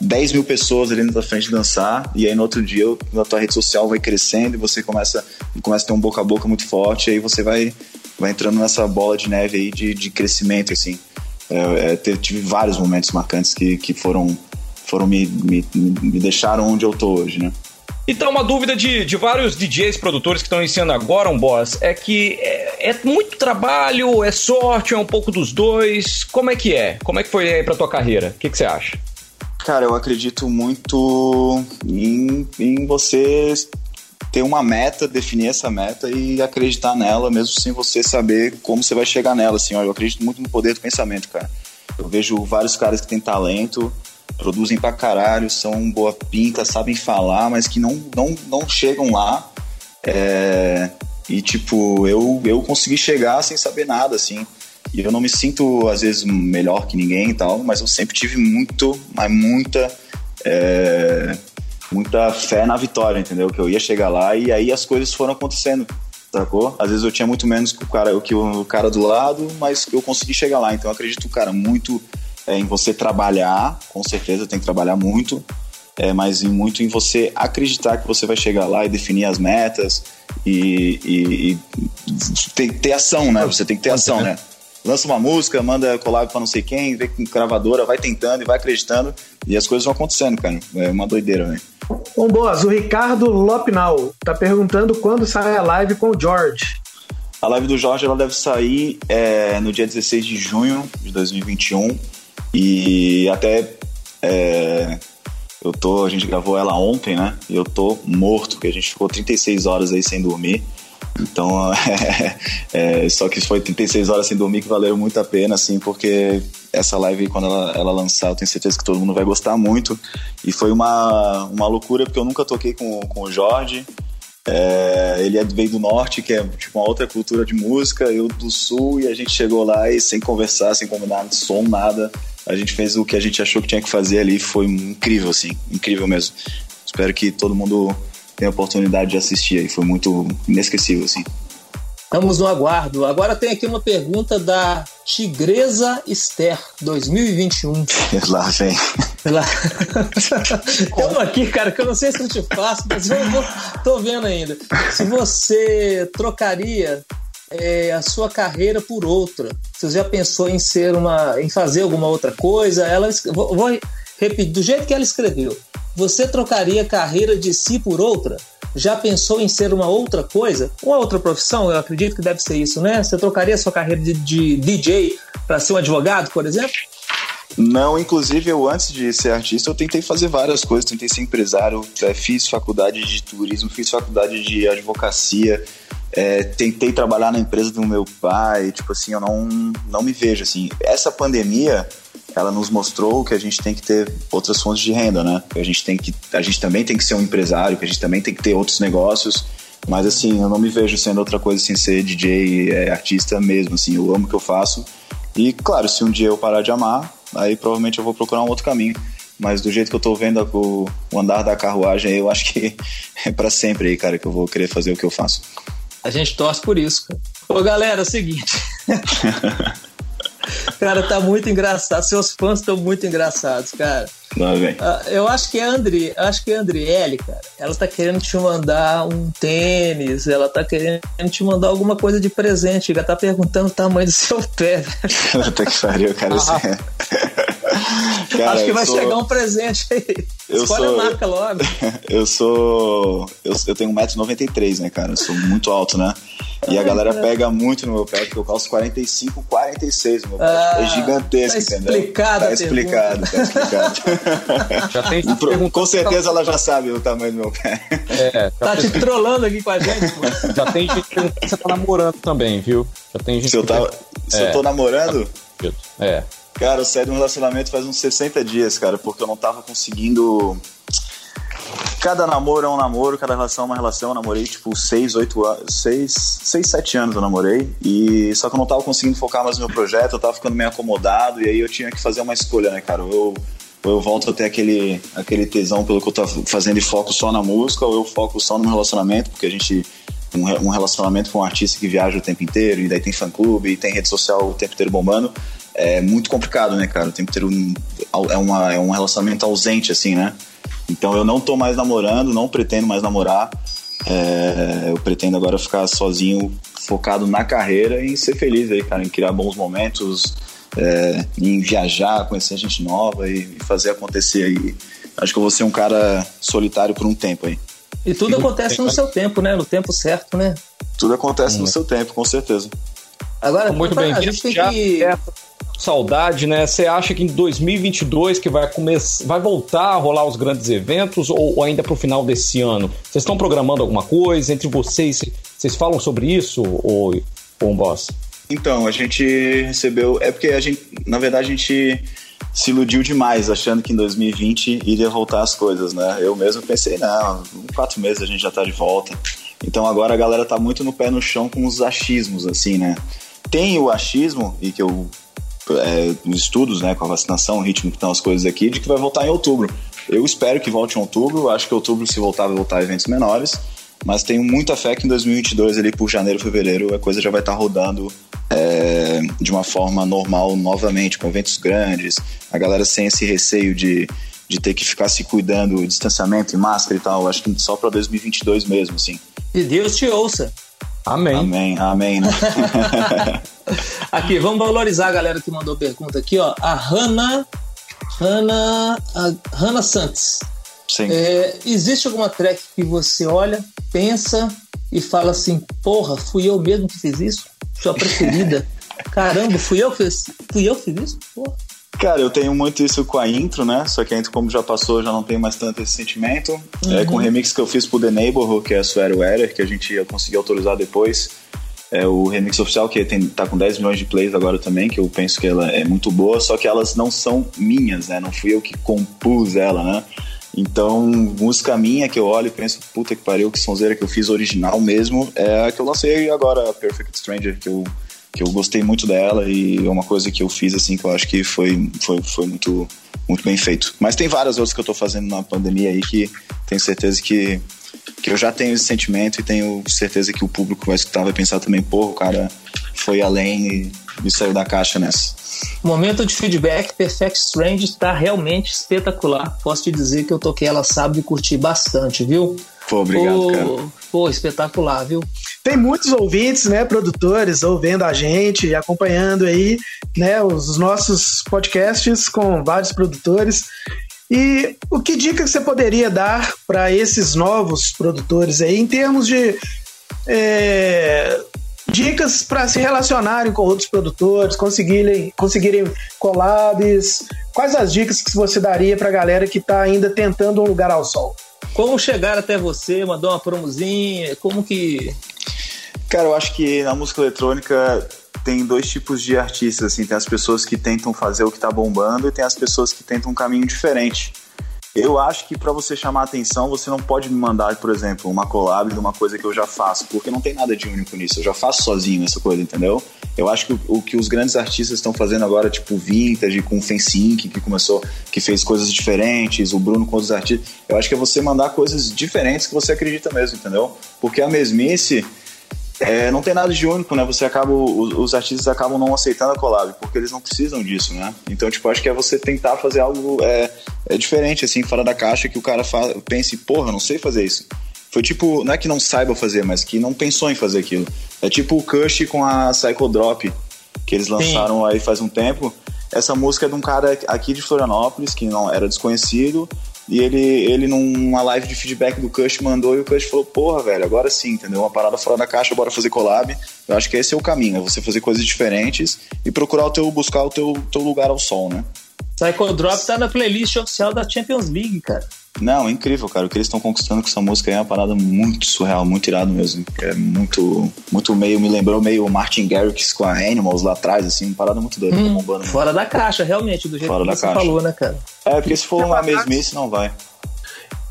[SPEAKER 5] 10 mil pessoas ali na tua frente dançar, e aí no outro dia na tua rede social vai crescendo e você começa, começa a ter um boca a boca muito forte, e aí você vai, vai entrando nessa bola de neve aí de, de crescimento, assim. É, é, tive vários momentos marcantes que, que foram, foram me, me, me deixaram onde eu tô hoje, né?
[SPEAKER 2] Então, uma dúvida de, de vários DJs produtores que estão iniciando agora um boss é que é, é, muito trabalho, é sorte, é um pouco dos dois. Como é que é? Como é que foi aí pra tua carreira? O que, que você acha?
[SPEAKER 5] Cara, eu acredito muito em, em você ter uma meta, definir essa meta e acreditar nela, mesmo sem você saber como você vai chegar nela. Assim, ó, eu acredito muito no poder do pensamento, cara. Eu vejo vários caras que têm talento, produzem pra caralho, são boa pinta, sabem falar, mas que não, não, não chegam lá. É, e, tipo, eu, eu consegui chegar sem saber nada, assim. E eu não me sinto, às vezes, melhor que ninguém e tal, mas eu sempre tive muito, mas muita. É, muita fé na vitória, entendeu? Que eu ia chegar lá e aí as coisas foram acontecendo, sacou? Às vezes eu tinha muito menos que o cara, que o cara do lado, mas eu consegui chegar lá. Então eu acredito, cara, muito é, em você trabalhar, com certeza tem que trabalhar muito, é, mas em, muito em você acreditar que você vai chegar lá e definir as metas e, e, e ter, ter, ação, né? Você tem que ter ação, né? Lança uma música, manda collab pra não sei quem, vê com gravadora, vai tentando e vai acreditando e as coisas vão acontecendo, cara. É uma doideira, velho.
[SPEAKER 4] Bom, boas, o Ricardo Lopnal tá perguntando quando sai a live com o George.
[SPEAKER 5] A live do Jorge ela deve sair é, no dia 16 de junho de 2021 e até é, eu tô, a gente gravou ela ontem, né? E eu tô morto, porque a gente ficou 36 horas aí sem dormir. Então, é, é, só que foi 36 horas sem dormir que valeu muito a pena, assim, porque essa live, quando ela, ela lançar, eu tenho certeza que todo mundo vai gostar muito. E foi uma, uma loucura, porque eu nunca toquei com, com o Jorge. É, ele é, veio do norte, que é tipo uma outra cultura de música, eu do sul, e a gente chegou lá e sem conversar, sem combinar som, nada a gente fez o que a gente achou que tinha que fazer ali, foi incrível, assim, incrível mesmo. Espero que todo mundo tenha a oportunidade de assistir aí, foi muito inesquecível, assim.
[SPEAKER 3] Estamos no aguardo. Agora tem aqui uma pergunta da Tigresa Esther, 2021.
[SPEAKER 5] Lá vem.
[SPEAKER 3] Lá. uma aqui, cara, que eu não sei se eu te faço, mas eu vou, tô vendo ainda. Se você trocaria é, a sua carreira por outra? Você já pensou em ser uma, em fazer alguma outra coisa? Ela, vou, vou repetir do jeito que ela escreveu. Você trocaria carreira de si por outra? Já pensou em ser uma outra coisa? Uma outra profissão? Eu acredito que deve ser isso, né? Você trocaria sua carreira de, de DJ para ser um advogado, por exemplo?
[SPEAKER 5] Não, inclusive eu antes de ser artista eu tentei fazer várias coisas, tentei ser empresário, é, fiz faculdade de turismo, fiz faculdade de advocacia, é, tentei trabalhar na empresa do meu pai, tipo assim, eu não, não me vejo assim. Essa pandemia, ela nos mostrou que a gente tem que ter outras fontes de renda, né? A gente tem que, a gente também tem que ser um empresário, que a gente também tem que ter outros negócios. Mas assim, eu não me vejo sendo outra coisa sem ser DJ, é, artista mesmo, assim, eu amo o que eu faço. E claro, se um dia eu parar de amar, aí provavelmente eu vou procurar um outro caminho. Mas do jeito que eu tô vendo o, o andar da carruagem, eu acho que é para sempre aí, cara, que eu vou querer fazer o que eu faço.
[SPEAKER 3] A gente torce por isso, cara. Ô, galera, é o seguinte. Cara, tá muito engraçado. Seus fãs estão muito engraçados, cara.
[SPEAKER 5] Vem.
[SPEAKER 3] Ah, eu acho que é a Andri, acho que é a Andriele, cara. Ela tá querendo te mandar um tênis, ela tá querendo te mandar alguma coisa de presente. Ela tá perguntando o tamanho do seu pé.
[SPEAKER 5] Puta que pariu, cara. Isso é...
[SPEAKER 3] Cara, acho que vai sou... chegar um presente aí. Eu Escolhe sou... a marca logo.
[SPEAKER 5] eu sou. Eu, eu tenho 1,93m, né, cara? Eu sou muito alto, né? E a galera pega muito no meu pé, porque eu calço 45, 46 no meu pé. Ah, é gigantesco,
[SPEAKER 3] tá
[SPEAKER 5] entendeu?
[SPEAKER 3] Explicado
[SPEAKER 5] tá explicado, tá explicado.
[SPEAKER 2] já tem
[SPEAKER 5] pro, com certeza ela já sabe o tamanho do meu pé.
[SPEAKER 3] É, tá te trollando aqui com a gente, pô.
[SPEAKER 2] Já tem gente que você tá namorando também, viu? Já tem gente
[SPEAKER 5] se eu, tá, se é. eu tô namorando?
[SPEAKER 2] É.
[SPEAKER 5] Cara, eu saí de um relacionamento faz uns 60 dias, cara, porque eu não tava conseguindo. Cada namoro é um namoro, cada relação é uma relação. Eu namorei, tipo, 6, 8 anos. 6, 6, 7 anos eu namorei. E só que eu não tava conseguindo focar mais no meu projeto, eu tava ficando meio acomodado. E aí eu tinha que fazer uma escolha, né, cara? Eu, ou eu volto a ter aquele, aquele tesão pelo que eu tô fazendo e foco só na música, ou eu foco só no meu relacionamento, porque a gente. Um, um relacionamento com um artista que viaja o tempo inteiro, e daí tem fã clube, e tem rede social o tempo inteiro bombando é muito complicado, né, cara? O tempo inteiro é, uma, é um relacionamento ausente, assim, né? Então eu não tô mais namorando, não pretendo mais namorar. É, eu pretendo agora ficar sozinho, focado na carreira e ser feliz aí, cara, em criar bons momentos, é, em viajar, conhecer gente nova e fazer acontecer aí. Acho que eu vou ser um cara solitário por um tempo aí.
[SPEAKER 3] E tudo acontece no seu tempo, né? No tempo certo, né?
[SPEAKER 5] Tudo acontece hum. no seu tempo, com certeza.
[SPEAKER 3] Agora, muito bem. A gente tem que
[SPEAKER 2] saudade, né? Você acha que em 2022 que vai começar, vai voltar a rolar os grandes eventos ou, ou ainda para o final desse ano? Vocês estão programando alguma coisa entre vocês? Vocês falam sobre isso ou, ou boss?
[SPEAKER 5] Então, a gente recebeu, é porque a gente, na verdade, a gente se iludiu demais achando que em 2020 iria voltar as coisas, né? Eu mesmo pensei, não, em quatro meses a gente já tá de volta. Então agora a galera tá muito no pé no chão com os achismos, assim, né? Tem o achismo, e que eu é, estudos, né, com a vacinação, o ritmo que estão as coisas aqui, de que vai voltar em outubro. Eu espero que volte em outubro, acho que outubro, se voltar, vai voltar a eventos menores, mas tenho muita fé que em 2022, ali por janeiro, fevereiro, a coisa já vai estar tá rodando é, de uma forma normal novamente, com eventos grandes, a galera sem esse receio de, de ter que ficar se cuidando, distanciamento e máscara e tal, acho que só para 2022 mesmo, assim.
[SPEAKER 3] E Deus te ouça.
[SPEAKER 2] Amém.
[SPEAKER 5] Amém, amém, né?
[SPEAKER 3] aqui, vamos valorizar a galera que mandou pergunta aqui, ó. A Hanna. Hanna. Hanna Santos.
[SPEAKER 5] Sim.
[SPEAKER 3] É, existe alguma track que você olha, pensa e fala assim, porra, fui eu mesmo que fiz isso? Sua preferida. Caramba, fui eu que fiz, fui eu que fiz isso? Porra.
[SPEAKER 5] Cara, eu tenho muito isso com a intro, né? Só que a intro, como já passou, já não tem mais tanto esse sentimento. Uhum. É, com o remix que eu fiz pro The Neighborhood, que é a Swear Weather, que a gente ia conseguir autorizar depois. É o remix oficial, que tem, tá com 10 milhões de plays agora também, que eu penso que ela é muito boa, só que elas não são minhas, né? Não fui eu que compus ela, né? Então, música minha que eu olho e penso, puta que pariu, que sonzeira que eu fiz original mesmo, é a que eu lancei agora, Perfect Stranger, que eu que eu gostei muito dela e é uma coisa que eu fiz assim que eu acho que foi, foi, foi muito, muito bem feito. Mas tem várias outras que eu tô fazendo na pandemia aí que tenho certeza que, que eu já tenho esse sentimento e tenho certeza que o público vai escutar, vai pensar também, pô, o cara foi além e, e saiu da caixa nessa.
[SPEAKER 3] Momento de feedback, Perfect Strange está realmente espetacular. Posso te dizer que eu toquei ela sábado e curti bastante, viu?
[SPEAKER 5] Pô, obrigado, pô, cara.
[SPEAKER 3] Pô, espetacular, viu?
[SPEAKER 4] Tem muitos ouvintes, né, produtores, ouvindo a gente, acompanhando aí, né, os nossos podcasts com vários produtores. E o que dica você poderia dar para esses novos produtores aí, em termos de é, dicas para se relacionarem com outros produtores, conseguirem, conseguirem collabs? Quais as dicas que você daria para a galera que está ainda tentando um lugar ao sol?
[SPEAKER 3] Como chegar até você, mandou uma promozinha, como que...
[SPEAKER 5] Cara, eu acho que na música eletrônica tem dois tipos de artistas, assim, tem as pessoas que tentam fazer o que tá bombando e tem as pessoas que tentam um caminho diferente. Eu acho que para você chamar atenção, você não pode me mandar, por exemplo, uma collab de uma coisa que eu já faço, porque não tem nada de único nisso. Eu já faço sozinho essa coisa, entendeu? Eu acho que o, que os grandes artistas estão fazendo agora, tipo Vintage, com o Fence Inc., que começou, que fez coisas diferentes, o Bruno com outros artistas, eu acho que é você mandar coisas diferentes que você acredita mesmo, entendeu? Porque a mesmice é, não tem nada de único, né? Você acaba, os, os, artistas acabam não aceitando a collab, porque eles não precisam disso, né? Então, tipo, acho que é você tentar fazer algo é, é diferente, assim, fora da caixa, que o cara fa pense, porra, não sei fazer isso. Foi tipo, não é que não saiba fazer, mas que não pensou em fazer aquilo. É tipo o Kush com a Psycho Drop, que eles lançaram Sim. aí faz um tempo. Essa música é de um cara aqui de Florianópolis, que não era desconhecido, e ele, ele numa live de feedback do Kush mandou e o Kush falou: Porra, velho, agora sim, entendeu? Uma parada fora da caixa, bora fazer collab. Eu acho que esse é o caminho, é você fazer coisas diferentes e procurar o teu, buscar o teu, teu lugar ao sol, né?
[SPEAKER 3] Psycho Drop tá na playlist oficial da Champions League, cara.
[SPEAKER 5] Não, é incrível, cara. O que eles estão conquistando com essa música é uma parada muito surreal, muito irado mesmo. É muito, muito meio, me lembrou meio Martin Garrix com a Animals lá atrás, assim, uma parada muito doida, hum, bombando.
[SPEAKER 3] Fora da caixa, realmente, do jeito fora que você caixa. falou, né, cara?
[SPEAKER 5] É, porque se for uma mesmice, não vai.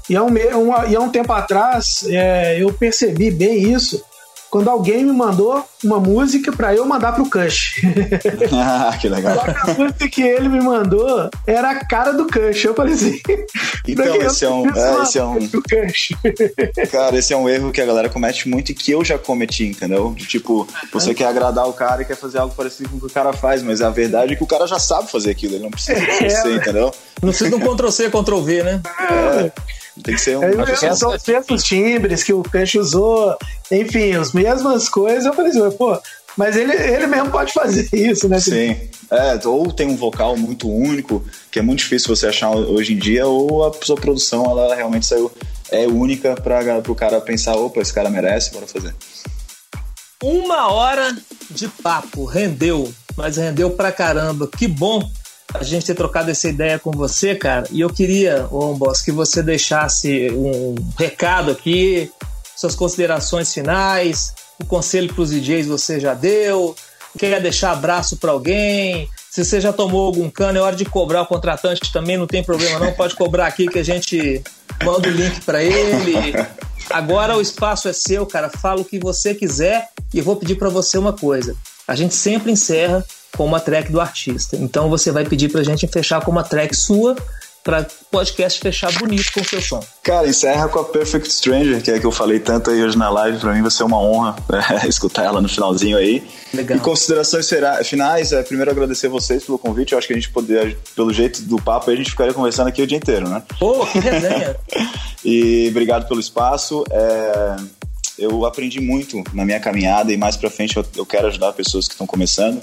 [SPEAKER 4] E há um, um, e há um tempo atrás, é, eu percebi bem isso, quando alguém me mandou uma música para eu mandar pro Kush.
[SPEAKER 5] ah, que legal.
[SPEAKER 4] A música que ele me mandou era a cara do Kush. Eu falei assim.
[SPEAKER 5] Então, esse é um. É, esse é um cara, esse é um erro que a galera comete muito e que eu já cometi, entendeu? De, tipo, você quer agradar o cara e quer fazer algo parecido com o que o cara faz, mas a verdade é que o cara já sabe fazer aquilo, ele não precisa de você, é, entendeu?
[SPEAKER 3] Não precisa de um Ctrl-C, Ctrl-V, né?
[SPEAKER 5] É. Tem que ser um.
[SPEAKER 4] É, são os mesmos timbres que o Kush usou, enfim, as mesmas coisas. Eu falei assim, pô, mas ele, ele mesmo pode fazer isso, né?
[SPEAKER 5] Sim. É, ou tem um vocal muito único, que é muito difícil você achar hoje em dia, ou a sua produção ela realmente saiu é única para o cara pensar, opa, esse cara merece, bora fazer.
[SPEAKER 3] Uma hora de papo, rendeu, mas rendeu pra caramba. Que bom a gente ter trocado essa ideia com você, cara. E eu queria, Boss, que você deixasse um recado aqui, suas considerações finais, o conselho para os DJs você já deu, quer deixar abraço para alguém, se você já tomou algum cano, é hora de cobrar o contratante também, não tem problema não, pode cobrar aqui que a gente manda o link para ele. Agora o espaço é seu, cara, fala o que você quiser e eu vou pedir para você uma coisa. A gente sempre encerra com uma track do artista. Então você vai pedir pra gente fechar com uma track sua para podcast fechar bonito com o seu som.
[SPEAKER 5] Cara, encerra com a Perfect Stranger, que é a que eu falei tanto aí hoje na live. Para mim vai ser uma honra é, escutar ela no finalzinho aí. Legal. E considerações finais, é, primeiro agradecer vocês pelo convite. Eu acho que a gente poderia, pelo jeito do papo, a gente ficaria conversando aqui o dia inteiro, né?
[SPEAKER 3] Pô, que resenha!
[SPEAKER 5] e obrigado pelo espaço. É, eu aprendi muito na minha caminhada e mais para frente eu, eu quero ajudar pessoas que estão começando.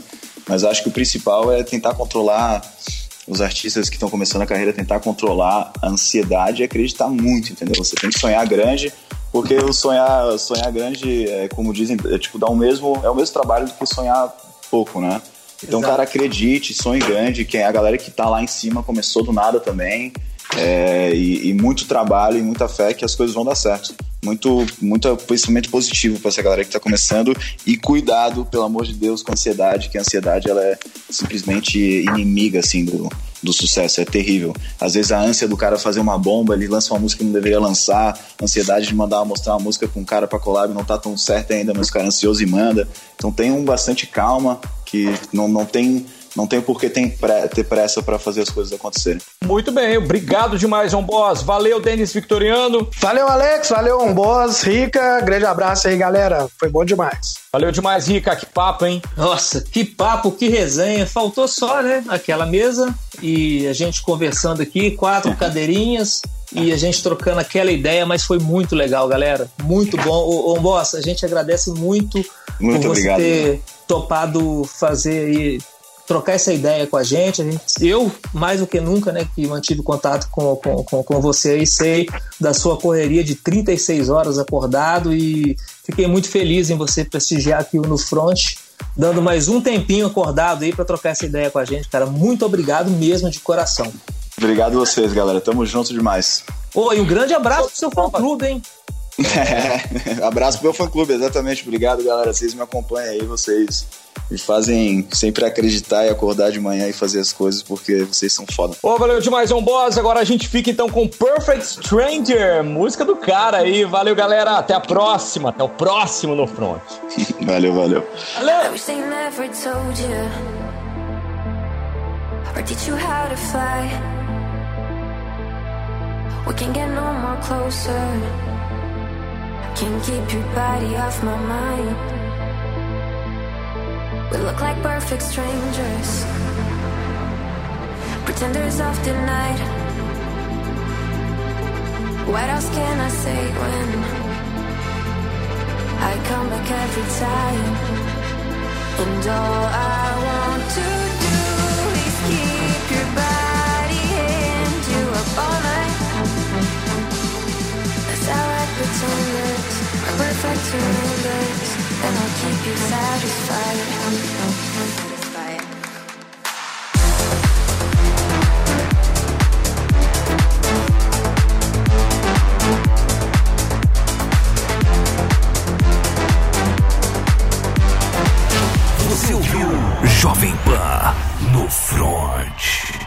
[SPEAKER 5] Mas acho que o principal é tentar controlar os artistas que estão começando a carreira, tentar controlar a ansiedade e acreditar muito, entendeu? Você tem que sonhar grande, porque o sonhar, sonhar grande, é, como dizem, é tipo dar o mesmo, é o mesmo trabalho do que sonhar pouco, né? Então, Exato. cara, acredite, sonhe grande. Quem é a galera que tá lá em cima começou do nada também. É, e, e, muito trabalho e muita fé que as coisas vão dar certo. Muito, muito pensamento positivo para essa galera que está começando e cuidado, pelo amor de Deus, com a ansiedade, que a ansiedade ela é simplesmente inimiga assim do, do sucesso, é terrível. Às vezes a ânsia do cara fazer uma bomba, ele lança uma música que não deveria lançar, a ansiedade de mandar mostrar uma música com um cara para collab não tá tão certo ainda, mas o cara é ansioso e manda. Então tenham bastante calma, que não, não tem não tem por que ter pressa para fazer as coisas acontecerem.
[SPEAKER 2] Muito bem, obrigado demais, João Boss. Valeu, Denis Victoriano.
[SPEAKER 4] Valeu, Alex. Valeu, João Boss. Rica, grande abraço aí, galera. Foi bom demais.
[SPEAKER 2] Valeu demais, Rica. Que papo, hein?
[SPEAKER 3] Nossa, que papo, que resenha. Faltou só, né? Aquela mesa e a gente conversando aqui, quatro cadeirinhas e a gente trocando aquela ideia, mas foi muito legal, galera. Muito bom. Ô, ô Boss, a gente agradece muito, muito por você obrigado, ter topado fazer aí trocar essa ideia com a gente. A gente eu, mais do que nunca, né, que mantive contato com, com, com, com você e sei da sua correria de 36 horas acordado e fiquei muito feliz em você prestigiar aqui no Front, dando mais um tempinho acordado aí para trocar essa ideia com a gente, cara. Muito obrigado mesmo de coração.
[SPEAKER 5] Obrigado a vocês, galera. Tamo junto demais.
[SPEAKER 3] Oi, e um grande abraço pro seu fã-clube, hein?
[SPEAKER 5] É, abraço pro meu fã-clube, exatamente. Obrigado, galera. Vocês me acompanham aí, vocês me fazem sempre acreditar e acordar de manhã e fazer as coisas porque vocês são foda.
[SPEAKER 2] Ô, valeu demais, João Boss. Agora a gente fica então com Perfect Stranger, música do cara aí. Valeu, galera. Até a próxima. Até o próximo no Front.
[SPEAKER 5] valeu, valeu. Valeu. We can get no more closer.
[SPEAKER 6] Can't keep your body off my mind. We look like perfect strangers. Pretenders of the night. What else can I say when I come back every time? And all I want to do is keep your body and you up all night. That's how I pretend it perfect remembers, and
[SPEAKER 1] Jovem Pan no Front.